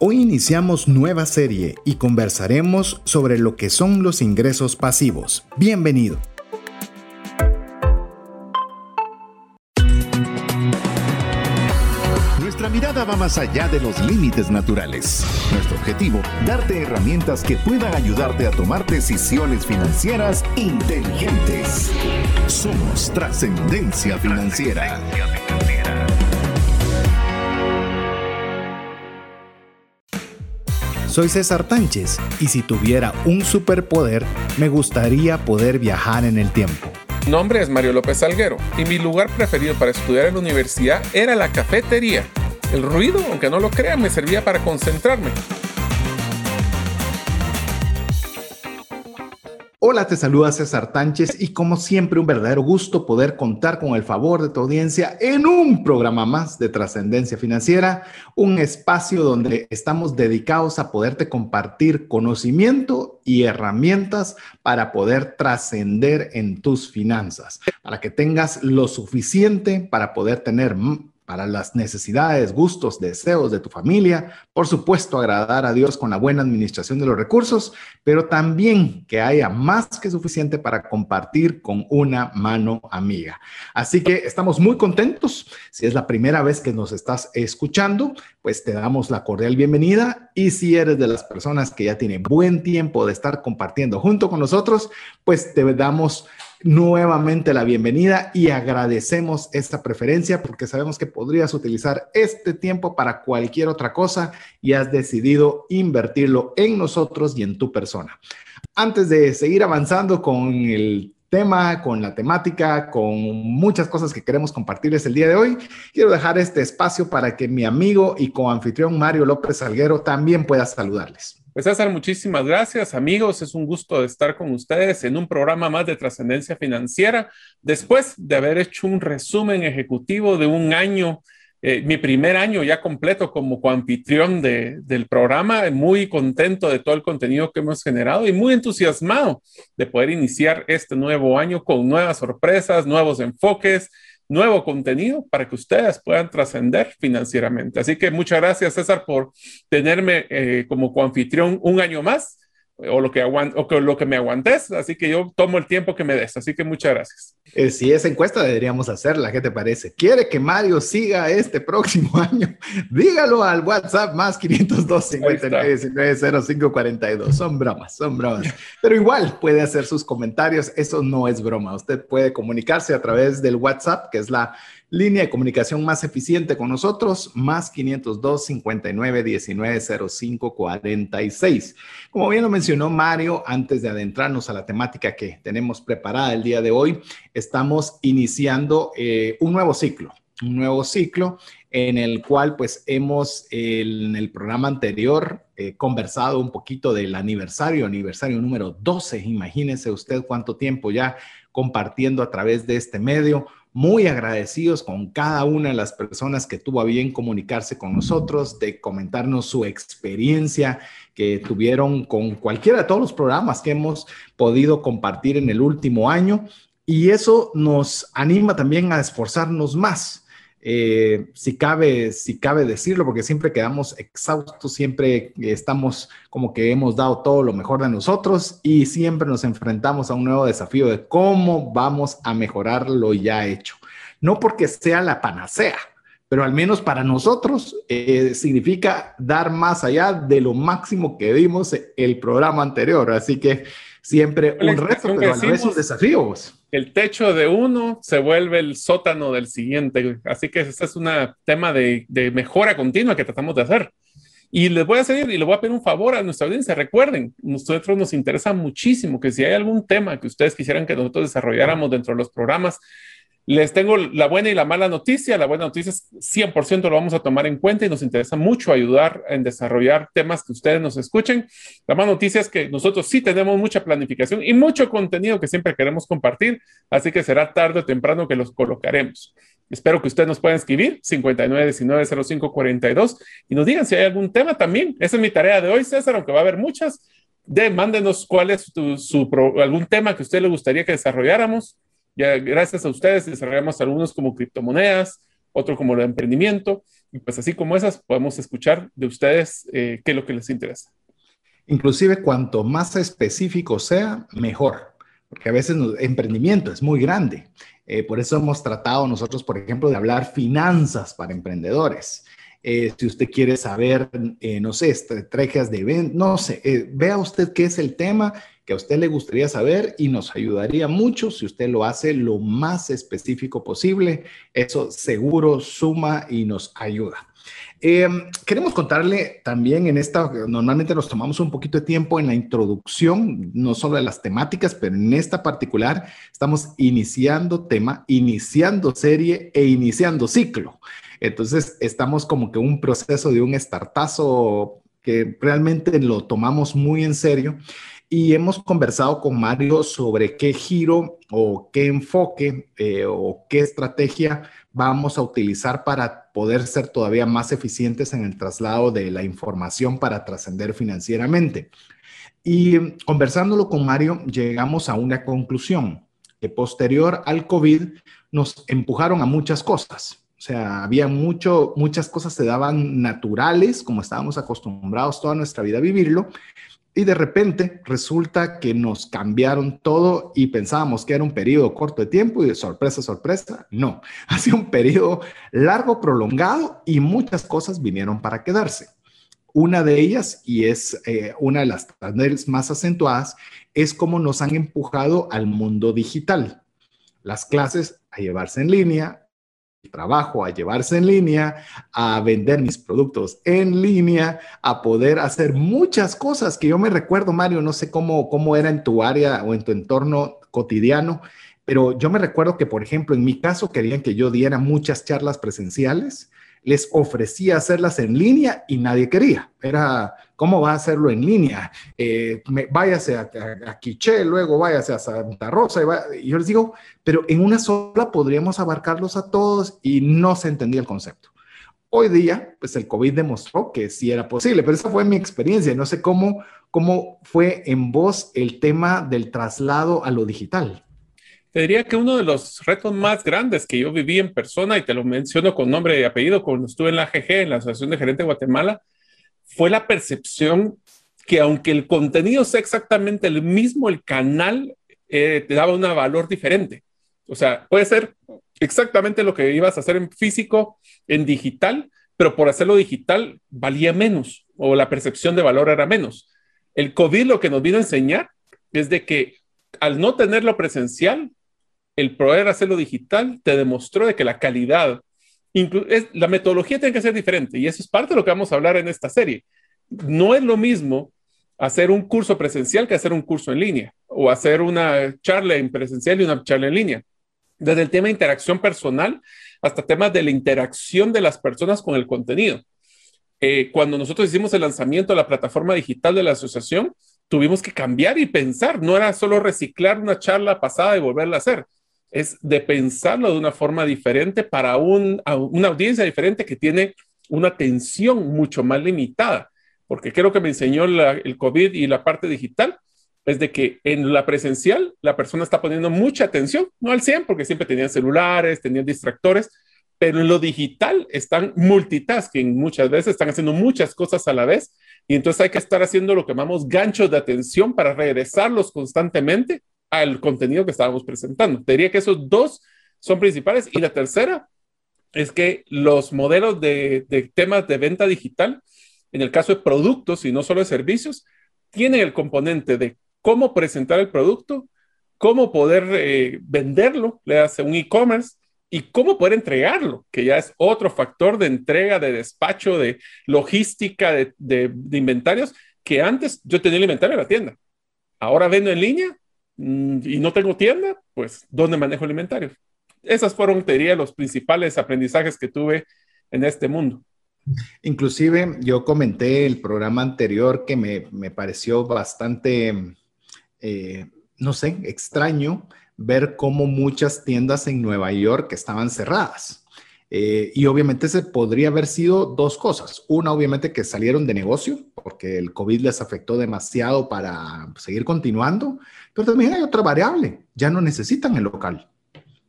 Hoy iniciamos nueva serie y conversaremos sobre lo que son los ingresos pasivos. Bienvenido. Nuestra mirada va más allá de los límites naturales. Nuestro objetivo, darte herramientas que puedan ayudarte a tomar decisiones financieras inteligentes. Somos trascendencia financiera. Soy César Tánchez y si tuviera un superpoder, me gustaría poder viajar en el tiempo. Mi nombre es Mario López Salguero y mi lugar preferido para estudiar en la universidad era la cafetería. El ruido, aunque no lo crean, me servía para concentrarme. Hola, te saluda César Tánchez y como siempre un verdadero gusto poder contar con el favor de tu audiencia en un programa más de trascendencia financiera, un espacio donde estamos dedicados a poderte compartir conocimiento y herramientas para poder trascender en tus finanzas, para que tengas lo suficiente para poder tener para las necesidades, gustos, deseos de tu familia, por supuesto agradar a Dios con la buena administración de los recursos, pero también que haya más que suficiente para compartir con una mano amiga. Así que estamos muy contentos. Si es la primera vez que nos estás escuchando, pues te damos la cordial bienvenida y si eres de las personas que ya tienen buen tiempo de estar compartiendo junto con nosotros, pues te damos nuevamente la bienvenida y agradecemos esta preferencia porque sabemos que podrías utilizar este tiempo para cualquier otra cosa y has decidido invertirlo en nosotros y en tu persona. Antes de seguir avanzando con el tema, con la temática, con muchas cosas que queremos compartirles el día de hoy, quiero dejar este espacio para que mi amigo y coanfitrión Mario López Salguero también pueda saludarles. Pues César, muchísimas gracias amigos. Es un gusto estar con ustedes en un programa más de trascendencia financiera. Después de haber hecho un resumen ejecutivo de un año, eh, mi primer año ya completo como coanfitrión de, del programa, muy contento de todo el contenido que hemos generado y muy entusiasmado de poder iniciar este nuevo año con nuevas sorpresas, nuevos enfoques nuevo contenido para que ustedes puedan trascender financieramente. Así que muchas gracias, César, por tenerme eh, como coanfitrión un año más o lo que, o lo que me aguantes. Así que yo tomo el tiempo que me des. Así que muchas gracias. Eh, si esa encuesta deberíamos hacerla, ¿qué te parece? ¿Quiere que Mario siga este próximo año? Dígalo al WhatsApp más 502 59 05 42. Son bromas, son bromas. Pero igual puede hacer sus comentarios. Eso no es broma. Usted puede comunicarse a través del WhatsApp, que es la Línea de comunicación más eficiente con nosotros, más 502 59 19 05 46. Como bien lo mencionó Mario, antes de adentrarnos a la temática que tenemos preparada el día de hoy, estamos iniciando eh, un nuevo ciclo, un nuevo ciclo en el cual pues hemos en el programa anterior eh, conversado un poquito del aniversario, aniversario número 12. Imagínense usted cuánto tiempo ya compartiendo a través de este medio muy agradecidos con cada una de las personas que tuvo a bien comunicarse con nosotros, de comentarnos su experiencia que tuvieron con cualquiera de todos los programas que hemos podido compartir en el último año. Y eso nos anima también a esforzarnos más eh, si, cabe, si cabe decirlo, porque siempre quedamos exhaustos, siempre estamos como que hemos dado todo lo mejor de nosotros y siempre nos enfrentamos a un nuevo desafío de cómo vamos a mejorar lo ya hecho. No porque sea la panacea, pero al menos para nosotros eh, significa dar más allá de lo máximo que dimos el programa anterior. Así que siempre un reto, pero a la vez un desafío el techo de uno se vuelve el sótano del siguiente. Así que este es un tema de, mejora continua que tratamos de hacer. Y les voy a hacer y le voy a pedir un favor a nuestra audiencia. Recuerden, nosotros nos interesa muchísimo que si hay algún tema que ustedes quisieran que nosotros desarrolláramos dentro de los programas, les tengo la buena y la mala noticia. La buena noticia es 100% lo vamos a tomar en cuenta y nos interesa mucho ayudar en desarrollar temas que ustedes nos escuchen. La mala noticia es que nosotros sí tenemos mucha planificación y mucho contenido que siempre queremos compartir, así que será tarde o temprano que los colocaremos. Espero que ustedes nos puedan escribir 59190542 y nos digan si hay algún tema también. Esa es mi tarea de hoy, César, aunque va a haber muchas. De, mándenos cuál es algún tema que a usted le gustaría que desarrolláramos gracias a ustedes desarrollamos algunos como criptomonedas, otro como el emprendimiento. Y pues así como esas, podemos escuchar de ustedes qué es lo que les interesa. Inclusive cuanto más específico sea, mejor, porque a veces el emprendimiento es muy grande. Eh, por eso hemos tratado nosotros, por ejemplo, de hablar finanzas para emprendedores. Eh, si usted quiere saber, eh, no sé, estrategias de venta, no sé, vea usted qué es el tema que a usted le gustaría saber y nos ayudaría mucho si usted lo hace lo más específico posible. Eso seguro suma y nos ayuda. Em, queremos contarle también en esta, normalmente nos tomamos un poquito de tiempo en la introducción, no solo de las temáticas, pero en esta particular estamos iniciando tema, iniciando serie e iniciando ciclo. Entonces estamos como que un proceso de un startazo que realmente lo tomamos muy en serio y hemos conversado con Mario sobre qué giro o qué enfoque eh, o qué estrategia vamos a utilizar para poder ser todavía más eficientes en el traslado de la información para trascender financieramente. Y conversándolo con Mario, llegamos a una conclusión, que posterior al COVID nos empujaron a muchas cosas. O sea, había mucho, muchas cosas se daban naturales, como estábamos acostumbrados toda nuestra vida a vivirlo, y de repente resulta que nos cambiaron todo y pensábamos que era un periodo corto de tiempo y de sorpresa, sorpresa, no. Ha sido un periodo largo, prolongado y muchas cosas vinieron para quedarse. Una de ellas, y es eh, una de las más acentuadas, es cómo nos han empujado al mundo digital. Las clases a llevarse en línea, trabajo, a llevarse en línea, a vender mis productos en línea, a poder hacer muchas cosas que yo me recuerdo, Mario, no sé cómo, cómo era en tu área o en tu entorno cotidiano, pero yo me recuerdo que, por ejemplo, en mi caso querían que yo diera muchas charlas presenciales les ofrecía hacerlas en línea y nadie quería. Era, ¿cómo va a hacerlo en línea? Eh, váyase a, a, Quiché, luego váyase a Santa Rosa. Y, yo les digo, pero en una sola podríamos abarcarlos a todos y no se entendía el concepto. Hoy día, pues el COVID demostró que sí era posible, pero esa fue mi experiencia. No sé cómo, cómo fue en vos el tema del traslado a lo digital. Te diría que uno de los retos más grandes que yo viví en persona, y te lo menciono con nombre y apellido, cuando estuve en la AGG, en la Asociación de Gerentes de Guatemala, fue la percepción que aunque el contenido sea exactamente el mismo, el canal eh, te daba un valor diferente. O sea, puede ser exactamente lo que ibas a hacer en físico, en digital, pero por hacerlo digital valía menos o la percepción de valor era menos. El COVID lo que nos vino a enseñar es de que al no tenerlo presencial, el poder hacerlo digital te demostró de que la calidad, la metodología tiene que ser diferente y eso es parte de lo que vamos a hablar en esta serie. No es lo mismo hacer un curso presencial que hacer un curso en línea o hacer una charla en presencial y una charla en línea. Desde el tema de interacción personal hasta temas de la interacción de las personas con el contenido. Eh, cuando nosotros hicimos el lanzamiento de la plataforma digital de la asociación, tuvimos que cambiar y pensar. No era solo reciclar una charla pasada y volverla a hacer es de pensarlo de una forma diferente para una audiencia diferente que tiene una atención mucho más limitada. Porque creo que me enseñó el COVID y la parte digital, es de que en la presencial la persona está poniendo mucha atención, no al 100, porque siempre tenían celulares, tenían distractores, pero en lo digital están multitasking, muchas veces están haciendo muchas cosas a la vez y entonces hay que estar haciendo lo que llamamos ganchos de atención para regresarlos constantemente al contenido que estábamos presentando. Te diría que esos dos son principales. Y la tercera es que los modelos de, temas de venta digital, en el caso de productos y no solo de servicios, tienen el componente de cómo presentar el producto, cómo poder eh, venderlo, le hace un e-commerce y cómo poder entregarlo, que ya es otro factor de entrega, de despacho, de logística, de, de inventarios, que antes yo tenía el inventario en la tienda. Ahora vendo en línea y no tengo tienda, pues ¿dónde manejo el? Esas fueron, te diría, los principales aprendizajes que tuve en este mundo. Inclusive yo comenté el programa anterior que me, me pareció bastante, eh, no sé, extraño ver cómo muchas tiendas en Nueva York estaban cerradas. Eh, y obviamente se podría haber sido dos cosas. Una, obviamente, que salieron de negocio porque el COVID les afectó demasiado para seguir continuando, pero también hay otra variable, ya no necesitan el local.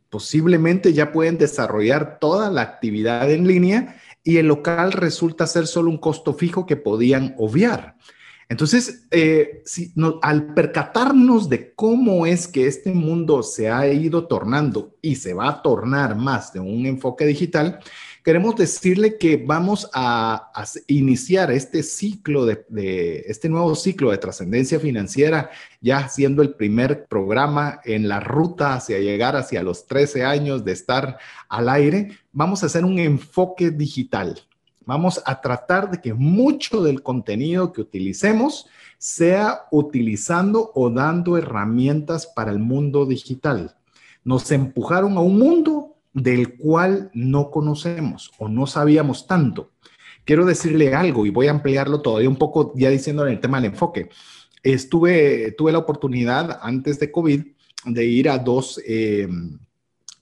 Posiblemente ya pueden desarrollar toda la actividad en línea y el local resulta ser solo un costo fijo que podían obviar. Entonces, eh, si al percatarnos de cómo es que este mundo se ha ido tornando y se va a tornar más de un enfoque digital, queremos decirle que vamos a, iniciar este ciclo de, de, este nuevo ciclo de trascendencia financiera, ya siendo el primer programa en la ruta hacia llegar hacia los 13 años de estar al aire. Vamos a hacer un enfoque digital Vamos a tratar de que mucho del contenido que utilicemos sea utilizando o dando herramientas para el mundo digital. Nos empujaron a un mundo del cual no conocemos o no sabíamos tanto. Quiero decirle algo y voy a ampliarlo todavía un poco ya diciendo en el tema del enfoque. Estuve, tuve la oportunidad antes de COVID de ir a dos eh,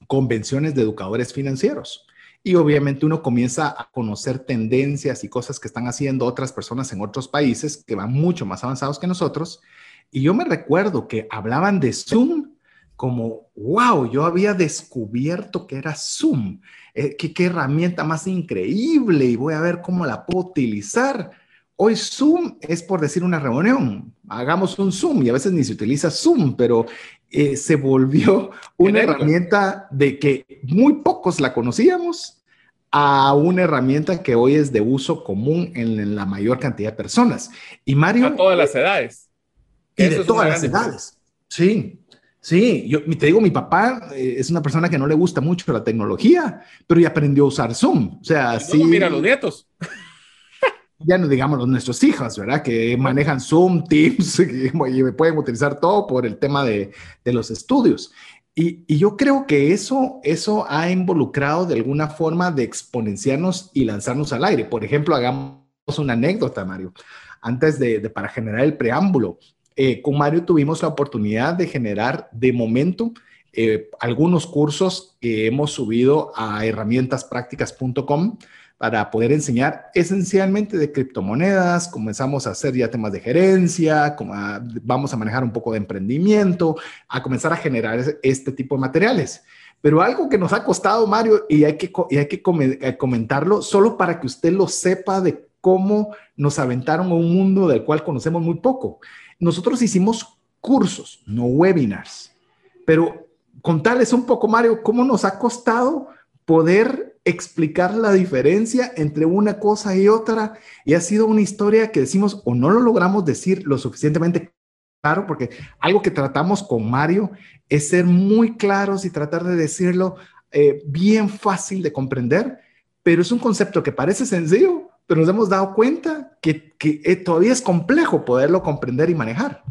convenciones de educadores financieros. Y obviamente uno comienza a conocer tendencias y cosas que están haciendo otras personas en otros países que van mucho más avanzados que nosotros. Y yo me recuerdo que hablaban de Zoom como, wow, yo había descubierto que era Zoom. Eh, qué, qué herramienta más increíble y voy a ver cómo la puedo utilizar. Hoy Zoom es por decir una reunión. Hagamos un Zoom y a veces ni se utiliza Zoom, pero eh, se volvió una herramienta de que muy pocos la conocíamos a una herramienta que hoy es de uso común en, la mayor cantidad de personas. Y Mario... A todas las edades. Y de todas las edades. Sí, sí. Yo te digo, mi papá eh, es una persona que no le gusta mucho la tecnología, pero ya aprendió a usar Zoom. O sea, sí. Mira los nietos. Ya no digamos nuestros hijos, ¿verdad? Que manejan Zoom, Teams y, pueden utilizar todo por el tema de, de los estudios. Y, yo creo que eso, eso ha involucrado de alguna forma de exponenciarnos y lanzarnos al aire. Por ejemplo, hagamos una anécdota, Mario. Antes de, para generar el preámbulo, eh, con Mario tuvimos la oportunidad de generar de momento eh, algunos cursos que hemos subido a herramientasprácticas.com para poder enseñar esencialmente de criptomonedas, comenzamos a hacer ya temas de gerencia, vamos a manejar un poco de emprendimiento, a comenzar a generar este tipo de materiales. Pero algo que nos ha costado, Mario, y hay que, y hay que eh, comentarlo, solo para que usted lo sepa de cómo nos aventaron a un mundo del cual conocemos muy poco. Nosotros hicimos cursos, no webinars, pero contarles un poco, Mario, cómo nos ha costado poder explicar la diferencia entre una cosa y otra. Y ha sido una historia que decimos o no lo logramos decir lo suficientemente claro, porque algo que tratamos con Mario es ser muy claros y tratar de decirlo eh, bien fácil de comprender, pero es un concepto que parece sencillo, pero nos hemos dado cuenta que, que eh, todavía es complejo poderlo comprender y manejar.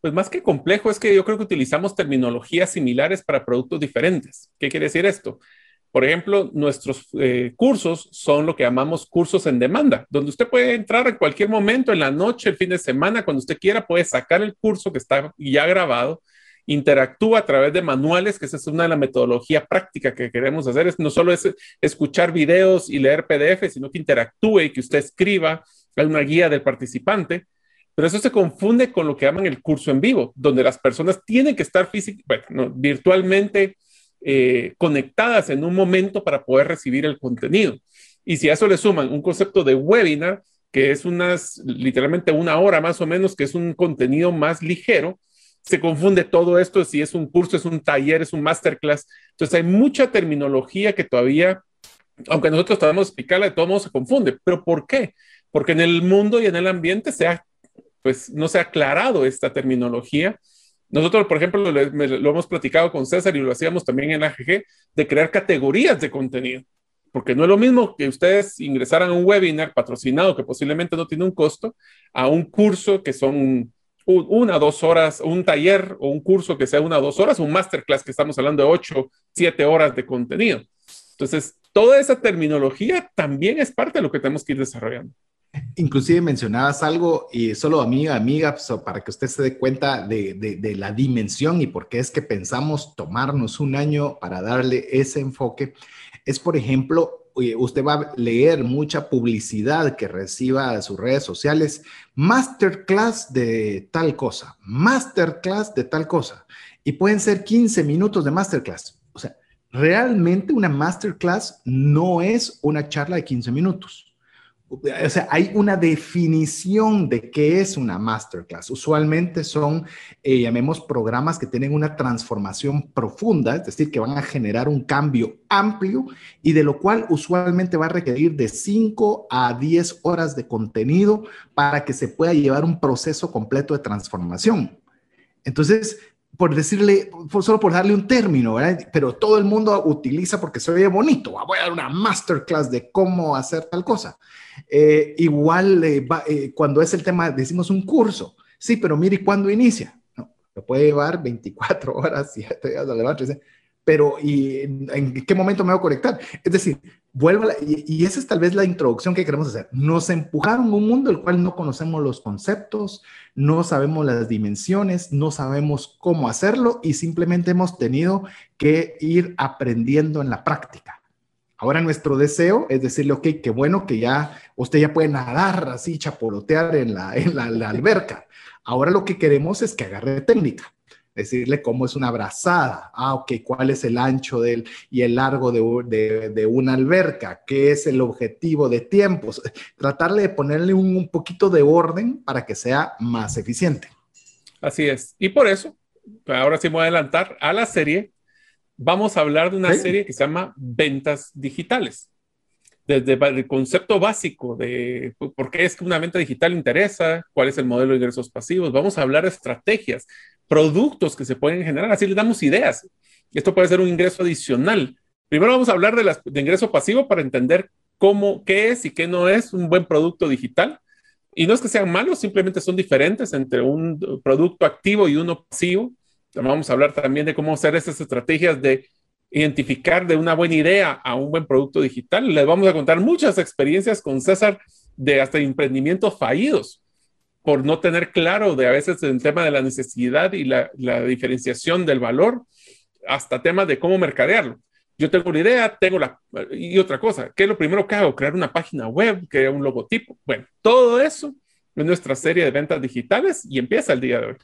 Pues más que complejo es que yo creo que utilizamos terminologías similares para productos diferentes. ¿Qué quiere decir esto? Por ejemplo, nuestros eh, cursos son lo que llamamos cursos en demanda, donde usted puede entrar en cualquier momento, en la noche, el fin de semana, cuando usted quiera, puede sacar el curso que está ya grabado, interactúa a través de manuales, que esa es una de las metodologías prácticas que queremos hacer, es no solo es escuchar videos y leer PDF, sino que interactúe y que usted escriba, una guía del participante, pero eso se confunde con lo que llaman el curso en vivo, donde las personas tienen que estar físicamente, bueno, virtualmente eh, conectadas en un momento para poder recibir el contenido. Y si a eso le suman un concepto de webinar, que es unas, literalmente una hora más o menos, que es un contenido más ligero, se confunde todo esto, si es un curso, es un taller, es un masterclass. Entonces hay mucha terminología que todavía, aunque nosotros tratamos de explicarla, de todos modos se confunde. ¿Pero por qué? Porque en el mundo y en el ambiente se ha, pues no se ha aclarado esta terminología nosotros, por ejemplo, lo, hemos platicado con César y lo hacíamos también en AGG, de crear categorías de contenido, porque no es lo mismo que ustedes ingresaran a un webinar patrocinado que posiblemente no tiene un costo, a un curso que son una, dos horas, un taller o un curso que sea una, dos horas, un masterclass que estamos hablando de ocho, siete horas de contenido. Entonces, toda esa terminología también es parte de lo que tenemos que ir desarrollando. Inclusive mencionabas algo y solo amiga, amiga, para que usted se dé cuenta de, de, la dimensión y por qué es que pensamos tomarnos un año para darle ese enfoque. Es, por ejemplo, usted va a leer mucha publicidad que reciba de sus redes sociales, masterclass de tal cosa, masterclass de tal cosa, y pueden ser 15 minutos de masterclass. O sea, realmente una masterclass no es una charla de 15 minutos. O sea, hay una definición de qué es una masterclass. Usualmente son, eh, llamemos, programas que tienen una transformación profunda, es decir, que van a generar un cambio amplio y de lo cual usualmente va a requerir de 5 a 10 horas de contenido para que se pueda llevar un proceso completo de transformación. Entonces, por decirle, solo por darle un término, ¿verdad? Pero todo el mundo utiliza porque se oye bonito. Voy a dar una masterclass de cómo hacer tal cosa. Eh, igual eh, eh, cuando es el tema, decimos un curso. Sí, pero mire, ¿cuándo inicia? No, lo puede llevar 24 horas y ya te vas a levantar pero ¿y en, qué momento me voy a conectar? Es decir, vuelvo y, esa es tal vez la introducción que queremos hacer. Nos empujaron a un mundo el cual no conocemos los conceptos, no sabemos las dimensiones, no sabemos cómo hacerlo y simplemente hemos tenido que ir aprendiendo en la práctica. Ahora nuestro deseo es decirle, ok, qué bueno que ya usted ya puede nadar así, chapolotear en la, en la alberca. Ahora lo que queremos es que agarre técnica decirle cómo es una abrazada, ah, ok, cuál es el ancho del, y el largo de, de, una alberca, qué es el objetivo de tiempos, tratarle de ponerle un, poquito de orden para que sea más eficiente. Así es, y por eso, ahora sí me voy a adelantar a la serie, vamos a hablar de una serie que se llama Ventas Digitales desde el concepto básico de por qué es que una venta digital interesa, cuál es el modelo de ingresos pasivos, vamos a hablar de estrategias, productos que se pueden generar, así les damos ideas. Esto puede ser un ingreso adicional. Primero vamos a hablar de, las, de ingreso pasivo para entender cómo, qué es y qué no es un buen producto digital. Y no es que sean malos, simplemente son diferentes entre un producto activo y uno pasivo. Vamos a hablar también de cómo hacer estas estrategias de identificar de una buena idea a un buen producto digital. Les vamos a contar muchas experiencias con César de hasta emprendimientos fallidos por no tener claro de a veces el tema de la necesidad y la, diferenciación del valor, hasta temas de cómo mercadearlo. Yo tengo una idea, tengo la... Y otra cosa, ¿qué es lo primero que hago? Crear una página web, crear un logotipo. Bueno, todo eso es nuestra serie de ventas digitales y empieza el día de hoy.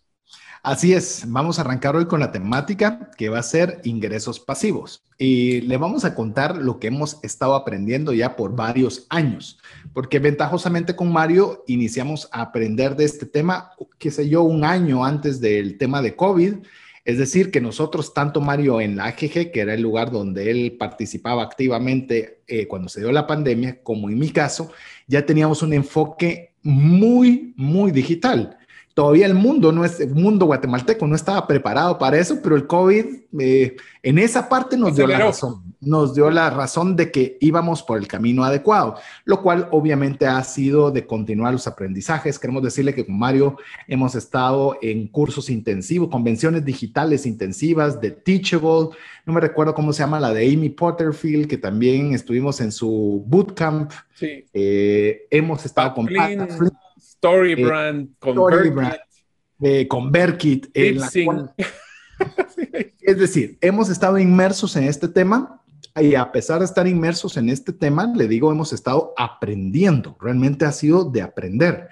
Así es, vamos a arrancar hoy con la temática que va a ser ingresos pasivos y le vamos a contar lo que hemos estado aprendiendo ya por varios años, porque ventajosamente con Mario iniciamos a aprender de este tema, qué sé yo, un año antes del tema de COVID. Es decir, que nosotros, tanto Mario en la AGG, que era el lugar donde él participaba activamente eh, cuando se dio la pandemia, como en mi caso, ya teníamos un enfoque muy, muy digital todavía el mundo no es el mundo guatemalteco no estaba preparado para eso, pero el COVID eh, en esa parte nos dio la razón, nos dio la razón de que íbamos por el camino adecuado, lo cual obviamente ha sido de continuar los aprendizajes. Queremos decirle que con Mario hemos estado en cursos intensivos, convenciones digitales intensivas de Teachable, no me recuerdo cómo se llama la de Amy Potterfield, que también estuvimos en su bootcamp. Sí. Eh, hemos estado con Storybrand, eh, Storybrand, eh, con Berkit. es decir, hemos estado inmersos en este tema y a pesar de estar inmersos en este tema, le digo, hemos estado aprendiendo. Realmente ha sido de aprender.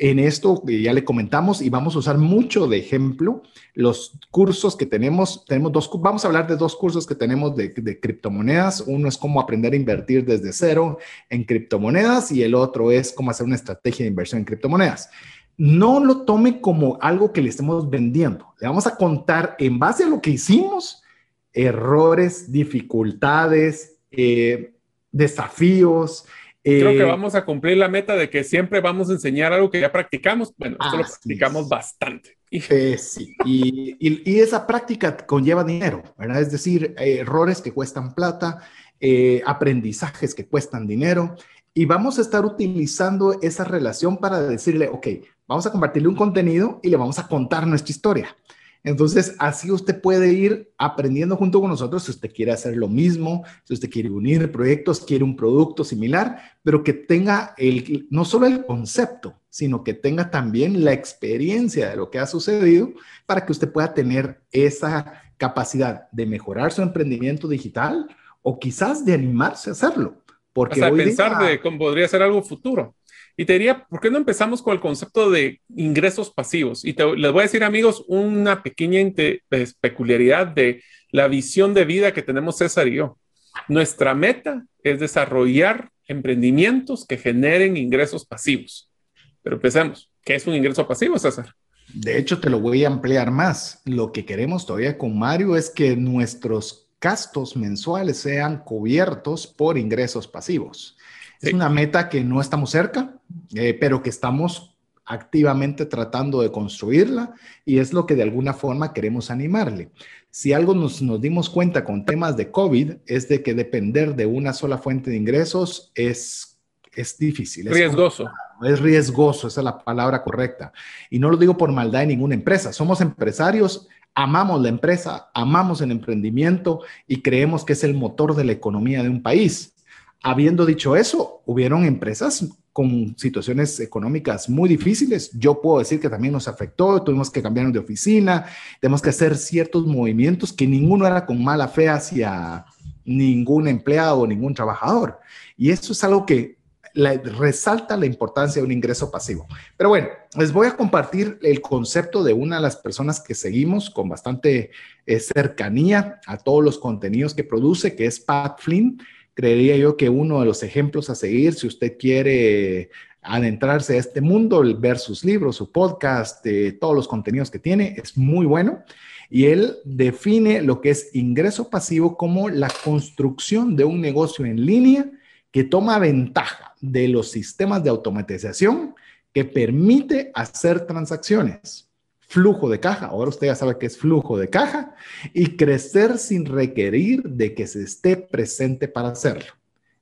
En esto ya le comentamos y vamos a usar mucho de ejemplo los cursos que tenemos. Tenemos dos, vamos a hablar de dos cursos que tenemos de, criptomonedas. Uno es cómo aprender a invertir desde cero en criptomonedas y el otro es cómo hacer una estrategia de inversión en criptomonedas no lo tome como algo que le estemos vendiendo. Le vamos a contar en base a lo que hicimos, errores, dificultades, eh, desafíos, Creo que eh, vamos a cumplir la meta de que siempre vamos a enseñar algo que ya practicamos. Bueno, esto lo practicamos bastante. Eh, sí, y, y, esa práctica conlleva dinero, ¿verdad? Es decir, eh, errores que cuestan plata, aprendizajes que cuestan dinero, y vamos a estar utilizando esa relación para decirle, ok, vamos a compartirle un contenido y le vamos a contar nuestra historia. Entonces, así usted puede ir aprendiendo junto con nosotros si usted quiere hacer lo mismo, si usted quiere unir proyectos, quiere un producto similar, pero que tenga el, no solo el concepto, sino que tenga también la experiencia de lo que ha sucedido para que usted pueda tener esa capacidad de mejorar su emprendimiento digital o quizás de animarse a hacerlo. Porque Hasta pensar de cómo podría ser algo futuro. Y te diría, ¿por qué no empezamos con el concepto de ingresos pasivos? Y les voy a decir, amigos, una pequeña peculiaridad de la visión de vida que tenemos César y yo. Nuestra meta es desarrollar emprendimientos que generen ingresos pasivos. Pero empecemos. ¿Qué es un ingreso pasivo, César? De hecho, te lo voy a ampliar más. Lo que queremos todavía con Mario es que nuestros gastos mensuales sean cubiertos por ingresos pasivos. Es una meta que no estamos cerca, eh, pero que estamos activamente tratando de construirla y es lo que de alguna forma queremos animarle. Si algo nos, nos dimos cuenta con temas de COVID es de que depender de una sola fuente de ingresos es, es difícil. Es riesgoso. Es riesgoso, esa es la palabra correcta. Y no lo digo por maldad de ninguna empresa. Somos empresarios, amamos la empresa, amamos el emprendimiento y creemos que es el motor de la economía de un país. Habiendo dicho eso, hubieron empresas con situaciones económicas muy difíciles. Yo puedo decir que también nos afectó, tuvimos que cambiarnos de oficina, tenemos que hacer ciertos movimientos que ninguno era con mala fe hacia ningún empleado o ningún trabajador. Y eso es algo que resalta la importancia de un ingreso pasivo. Pero bueno, les voy a compartir el concepto de una de las personas que seguimos con bastante eh, cercanía a todos los contenidos que produce, que es Pat Flynn. Creería yo que uno de los ejemplos a seguir, si usted quiere adentrarse a este mundo, ver sus libros, su podcast, eh, todos los contenidos que tiene, es muy bueno. Y él define lo que es ingreso pasivo como la construcción de un negocio en línea que toma ventaja de los sistemas de automatización que permite hacer transacciones. Flujo de caja, ahora usted ya sabe que es flujo de caja y crecer sin requerir de que se esté presente para hacerlo.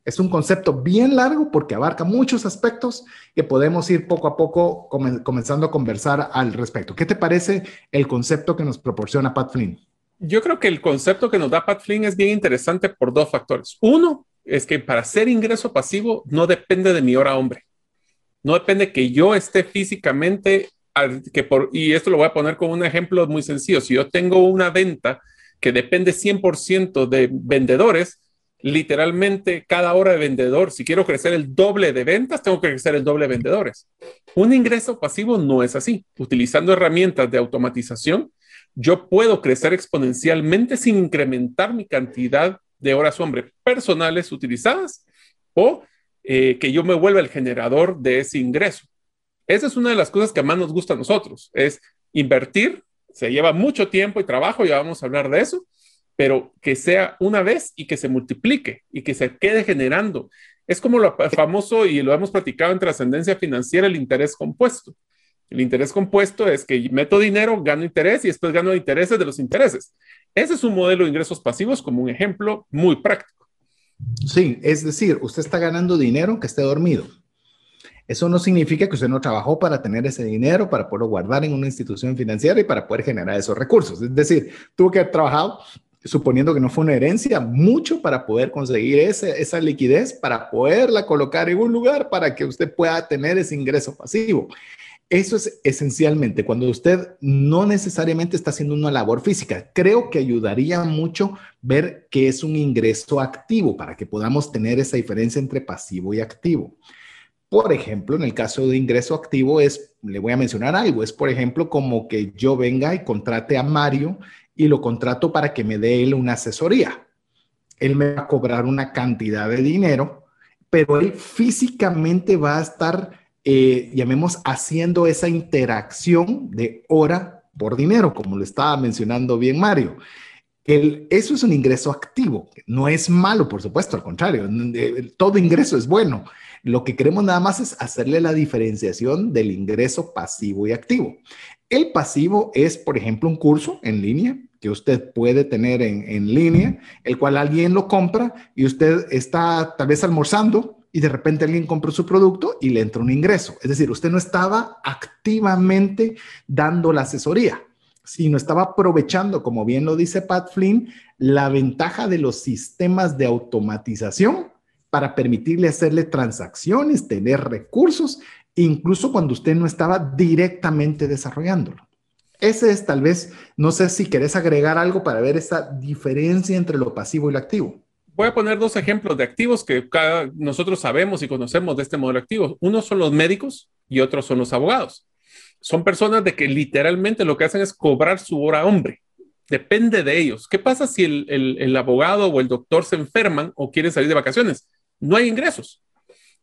Es un concepto bien largo porque abarca muchos aspectos que podemos ir poco a poco comenzando a conversar al respecto. ¿Qué te parece el concepto que nos proporciona Pat Flynn? Yo creo que el concepto que nos da Pat Flynn es bien interesante por dos factores. Uno, es que para hacer ingreso pasivo no depende de mi hora hombre. No depende que yo esté físicamente, que por, y esto lo voy a poner como un ejemplo muy sencillo. Si yo tengo una venta que depende 100% de vendedores, literalmente cada hora de vendedor, si quiero crecer el doble de ventas, tengo que crecer el doble de vendedores. Un ingreso pasivo no es así. Utilizando herramientas de automatización, yo puedo crecer exponencialmente sin incrementar mi cantidad de horas hombre personales utilizadas o eh, que yo me vuelva el generador de ese ingreso. Esa es una de las cosas que más nos gusta a nosotros, es invertir, se lleva mucho tiempo y trabajo, ya vamos a hablar de eso, pero que sea una vez y que se multiplique y que se quede generando. Es como lo famoso y lo hemos platicado en trascendencia financiera, el interés compuesto. El interés compuesto es que meto dinero, gano interés y después gano intereses de los intereses. Ese es un modelo de ingresos pasivos como un ejemplo muy práctico. Sí, es decir, usted está ganando dinero que esté dormido. Eso no significa que usted no trabajó para tener ese dinero, para poderlo guardar en una institución financiera y para poder generar esos recursos. Es decir, tuvo que haber trabajado, suponiendo que no fue una herencia, mucho para poder conseguir esa liquidez, para poderla colocar en un lugar para que usted pueda tener ese ingreso pasivo. Eso es esencialmente cuando usted no necesariamente está haciendo una labor física. Creo que ayudaría mucho ver que es un ingreso activo para que podamos tener esa diferencia entre pasivo y activo. Por ejemplo, en el caso de ingreso activo es, le voy a mencionar algo, es por ejemplo como que yo venga y contrate a Mario y lo contrato para que me dé él una asesoría. Él me va a cobrar una cantidad de dinero, pero él físicamente va a estar eh, llamemos, haciendo esa interacción de hora por dinero, como lo estaba mencionando bien Mario. El, eso es un ingreso activo, no es malo, por supuesto, al contrario, todo ingreso es bueno. Lo que queremos nada más es hacerle la diferenciación del ingreso pasivo y activo. El pasivo es, por ejemplo, un curso en línea que usted puede tener en, en línea, el cual alguien lo compra y usted está tal vez almorzando y de repente alguien compró su producto y le entra un ingreso. Es decir, usted no estaba activamente dando la asesoría, sino estaba aprovechando, como bien lo dice Pat Flynn, la ventaja de los sistemas de automatización para permitirle hacerle transacciones, tener recursos, incluso cuando usted no estaba directamente desarrollándolo. Ese es tal vez, no sé si querés agregar algo para ver esa diferencia entre lo pasivo y lo activo. voy a poner dos ejemplos de activos que nosotros sabemos y conocemos de este modelo activo. Uno son los médicos y otros son los abogados. Son personas de que literalmente lo que hacen es cobrar su hora hombre. Depende de ellos. ¿Qué pasa si el, el abogado o el doctor se enferman o quieren salir de vacaciones? No hay ingresos.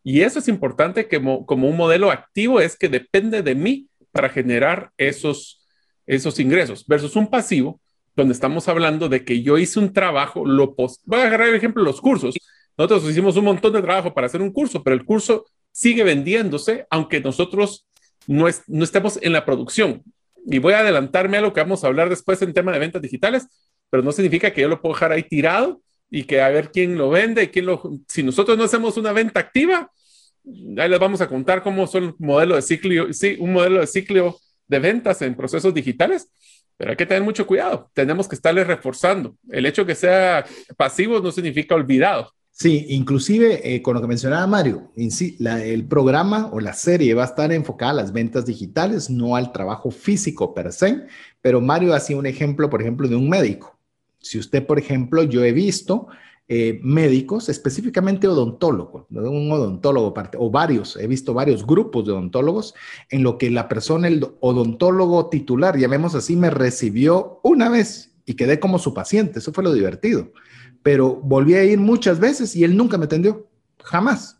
Y eso es importante que como, un modelo activo es que depende de mí para generar esos, esos ingresos versus un pasivo donde estamos hablando de que yo hice un trabajo, lo post voy a agarrar el ejemplo los cursos. Nosotros hicimos un montón de trabajo para hacer un curso, pero el curso sigue vendiéndose aunque nosotros no, no estemos en la producción. Y voy a adelantarme a lo que vamos a hablar después en tema de ventas digitales, pero no significa que yo lo puedo dejar ahí tirado y que a ver quién lo vende, quién lo... Si nosotros no hacemos una venta activa, ahí les vamos a contar cómo son modelo de ciclo, sí, un modelo de ciclo de ventas en procesos digitales, pero hay que tener mucho cuidado. Tenemos que estarle reforzando. El hecho que sea pasivo no significa olvidado. Sí, inclusive eh, con lo que mencionaba Mario, el programa o la serie va a estar enfocada a las ventas digitales, no al trabajo físico per se, pero Mario hacía un ejemplo, por ejemplo, de un médico. Si usted, por ejemplo, yo he visto eh, médicos, específicamente odontólogos, un odontólogo o varios, he visto varios grupos de odontólogos en lo que la persona, el odontólogo titular, llamemos así, me recibió una vez y quedé como su paciente, eso fue lo divertido, pero volví a ir muchas veces y él nunca me atendió, jamás.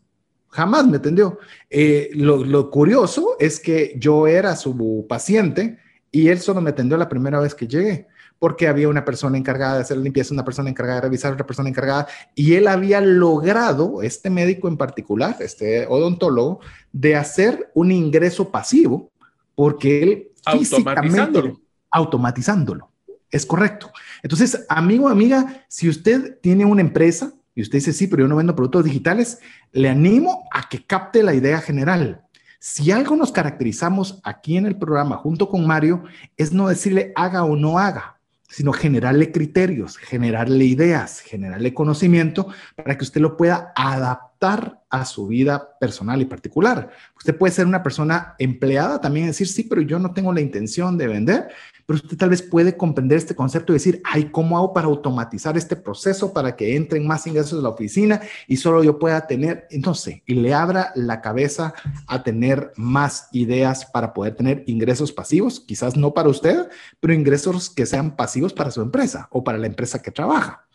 Jamás me atendió. Eh, lo, lo curioso es que yo era su paciente y él solo me atendió la primera vez que llegué porque había una persona encargada de hacer la limpieza, una persona encargada de revisar, otra persona encargada, y él había logrado, este médico en particular, este odontólogo, de hacer un ingreso pasivo, porque él automatizándolo. automatizándolo. Es correcto. Entonces, amigo, amiga, si usted tiene una empresa y usted dice, sí, pero yo no vendo productos digitales, le animo a que capte la idea general. Si algo nos caracterizamos aquí en el programa junto con Mario, es no decirle haga o no haga sino generarle criterios, generarle ideas, generarle conocimiento para que usted lo pueda adaptar a su vida personal y particular. Usted puede ser una persona empleada, también decir, sí, pero yo no tengo la intención de vender, pero usted tal vez puede comprender este concepto y decir, ay, ¿cómo hago para automatizar este proceso para que entren más ingresos a la oficina y solo yo pueda tener, entonces, y le abra la cabeza a tener más ideas para poder tener ingresos pasivos, quizás no para usted, pero ingresos que sean pasivos para su empresa o para la empresa que trabaja.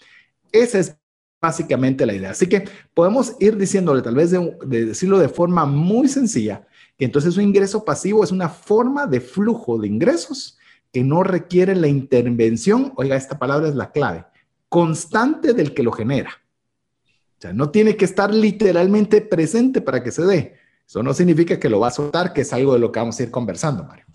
Esa es básicamente la idea. Así que podemos ir diciéndole, tal vez de, de decirlo de forma muy sencilla, que entonces un ingreso pasivo es una forma de flujo de ingresos que no requiere la intervención, oiga, esta palabra es la clave, constante del que lo genera. O sea, no tiene que estar literalmente presente para que se dé. Eso no significa que lo va a soltar, que es algo de lo que vamos a ir conversando, Mario.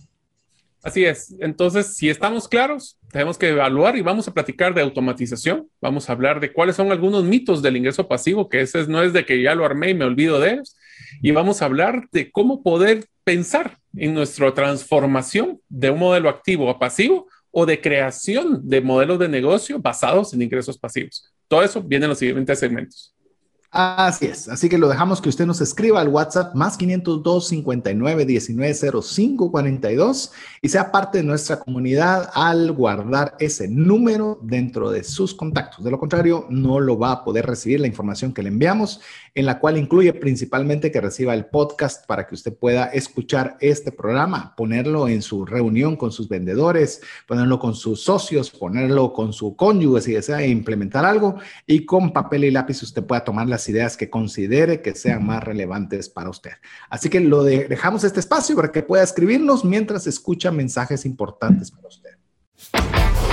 Así es. Entonces, si estamos claros, tenemos que evaluar y vamos a platicar de automatización. Vamos a hablar de cuáles son algunos mitos del ingreso pasivo, que ese no es de que ya lo armé y me olvido de ellos. Y vamos a hablar de cómo poder pensar en nuestra transformación de un modelo activo a pasivo o de creación de modelos de negocio basados en ingresos pasivos. Todo eso viene en los siguientes segmentos. Así es, así que lo dejamos que usted nos escriba al WhatsApp más 502 59 19 05 42 y sea parte de nuestra comunidad al guardar ese número dentro de sus contactos. De lo contrario, no lo va a poder recibir la información que le enviamos en la cual incluye principalmente que reciba el podcast para que usted pueda escuchar este programa, ponerlo en su reunión con sus vendedores, ponerlo con sus socios, ponerlo con su cónyuge si desea implementar algo y con papel y lápiz usted pueda tomar las ideas que considere que sean más relevantes para usted. Así que lo dejamos este espacio para que pueda escribirnos mientras escucha mensajes importantes para usted.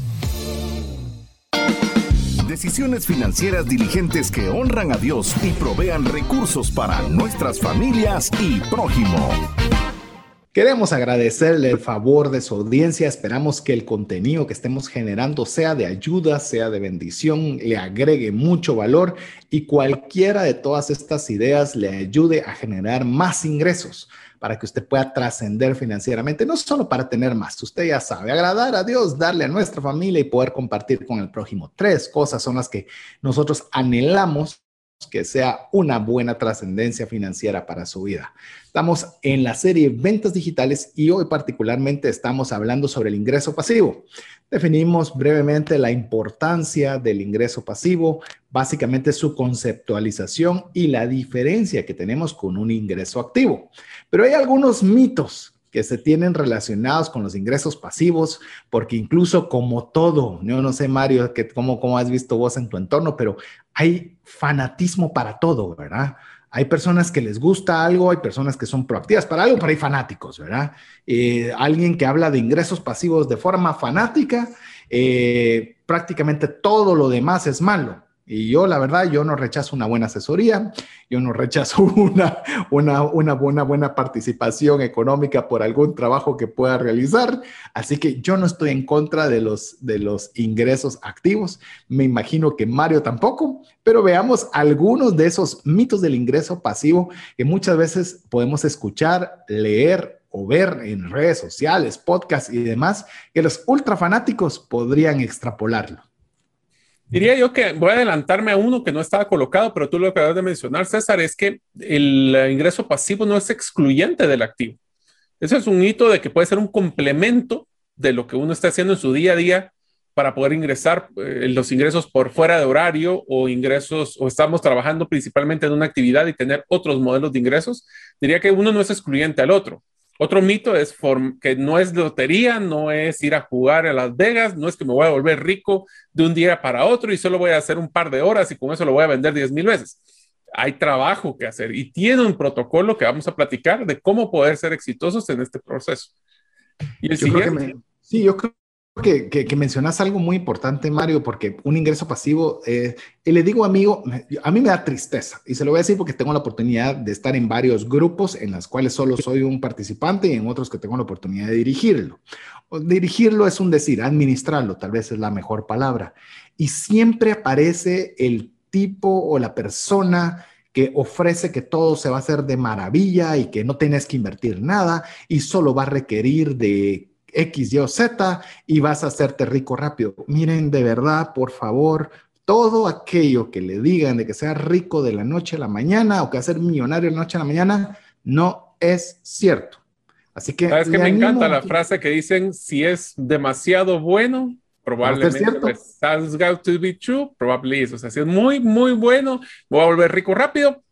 Decisiones financieras diligentes que honran a Dios y provean recursos para nuestras familias y prójimo. Queremos agradecerle el favor de su audiencia. Esperamos que el contenido que estemos generando sea de ayuda, sea de bendición, le agregue mucho valor y cualquiera de todas estas ideas le ayude a generar más ingresos para que usted pueda trascender financieramente, no solo para tener más, usted ya sabe, agradar a Dios, darle a nuestra familia y poder compartir con el prójimo. Tres cosas son las que nosotros anhelamos que sea una buena trascendencia financiera para su vida. Estamos en la serie Ventas Digitales y hoy particularmente estamos hablando sobre el ingreso pasivo. Definimos brevemente la importancia del ingreso pasivo, básicamente su conceptualización y la diferencia que tenemos con un ingreso activo. Pero hay algunos mitos que se tienen relacionados con los ingresos pasivos, porque incluso como todo, yo no sé Mario, que cómo, cómo has visto vos en tu entorno, pero hay fanatismo para todo, ¿verdad? Hay personas que les gusta algo, hay personas que son proactivas para algo, pero hay fanáticos, ¿verdad? Eh, alguien que habla de ingresos pasivos de forma fanática, eh, prácticamente todo lo demás es malo. Y yo, la verdad, yo no rechazo una buena asesoría, yo no rechazo una, una, una buena, buena participación económica por algún trabajo que pueda realizar. Así que yo no estoy en contra de los, de los ingresos activos. Me imagino que Mario tampoco, pero veamos algunos de esos mitos del ingreso pasivo que muchas veces podemos escuchar, leer o ver en redes sociales, podcasts y demás, que los ultra fanáticos podrían extrapolarlo. Diría yo que voy a adelantarme a uno que no estaba colocado, pero tú lo acabas de mencionar, César, es que el ingreso pasivo no es excluyente del activo. Eso es un hito de que puede ser un complemento de lo que uno está haciendo en su día a día para poder ingresar eh, los ingresos por fuera de horario o ingresos, o estamos trabajando principalmente en una actividad y tener otros modelos de ingresos. Diría que uno no es excluyente al otro. Otro mito es que no es lotería, no es ir a jugar a Las Vegas, no es que me voy a volver rico de un día para otro y solo voy a hacer un par de horas y con eso lo voy a vender 10 mil veces. Hay trabajo que hacer y tiene un protocolo que vamos a platicar de cómo poder ser exitosos en este proceso. Y el siguiente. sí, yo creo que, mencionas algo muy importante, Mario, porque un ingreso pasivo, eh, y le digo amigo, a mí me da tristeza, y se lo voy a decir porque tengo la oportunidad de estar en varios grupos en los cuales solo soy un participante y en otros que tengo la oportunidad de dirigirlo. Dirigirlo es un decir, administrarlo tal vez es la mejor palabra. Y siempre aparece el tipo o la persona que ofrece que todo se va a hacer de maravilla y que no tienes que invertir nada y solo va a requerir de X, Y o Z y vas a hacerte rico rápido. Miren, de verdad, por favor, todo aquello que le digan de que sea rico de la noche a la mañana o que va a ser millonario de la noche a la mañana, no es cierto. Así que... ¿Sabes que me encanta la frase que dicen, si es demasiado bueno, probablemente pues, has got to be true, probablemente O sea, si es muy, muy bueno, voy a volver rico rápido,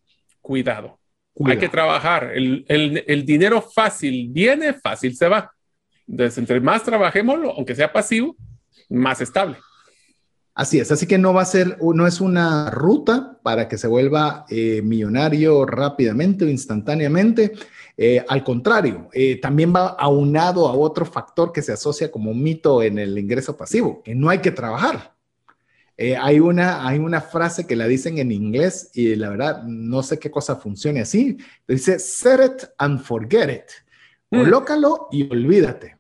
cuidado. Hay que trabajar. El, el, el dinero fácil viene, fácil se va. Entonces, entre más trabajémoslo, aunque sea pasivo, más estable. Así es, así que no va a ser, no es una ruta para que se vuelva eh, millonario rápidamente o instantáneamente. Eh, al contrario, eh, también va aunado a otro factor que se asocia como mito en el ingreso pasivo, que no hay que trabajar. hay, una, hay una frase que la dicen en inglés y la verdad no sé qué cosa funcione así. Dice, set it and forget it. Mm. Colócalo y olvídate.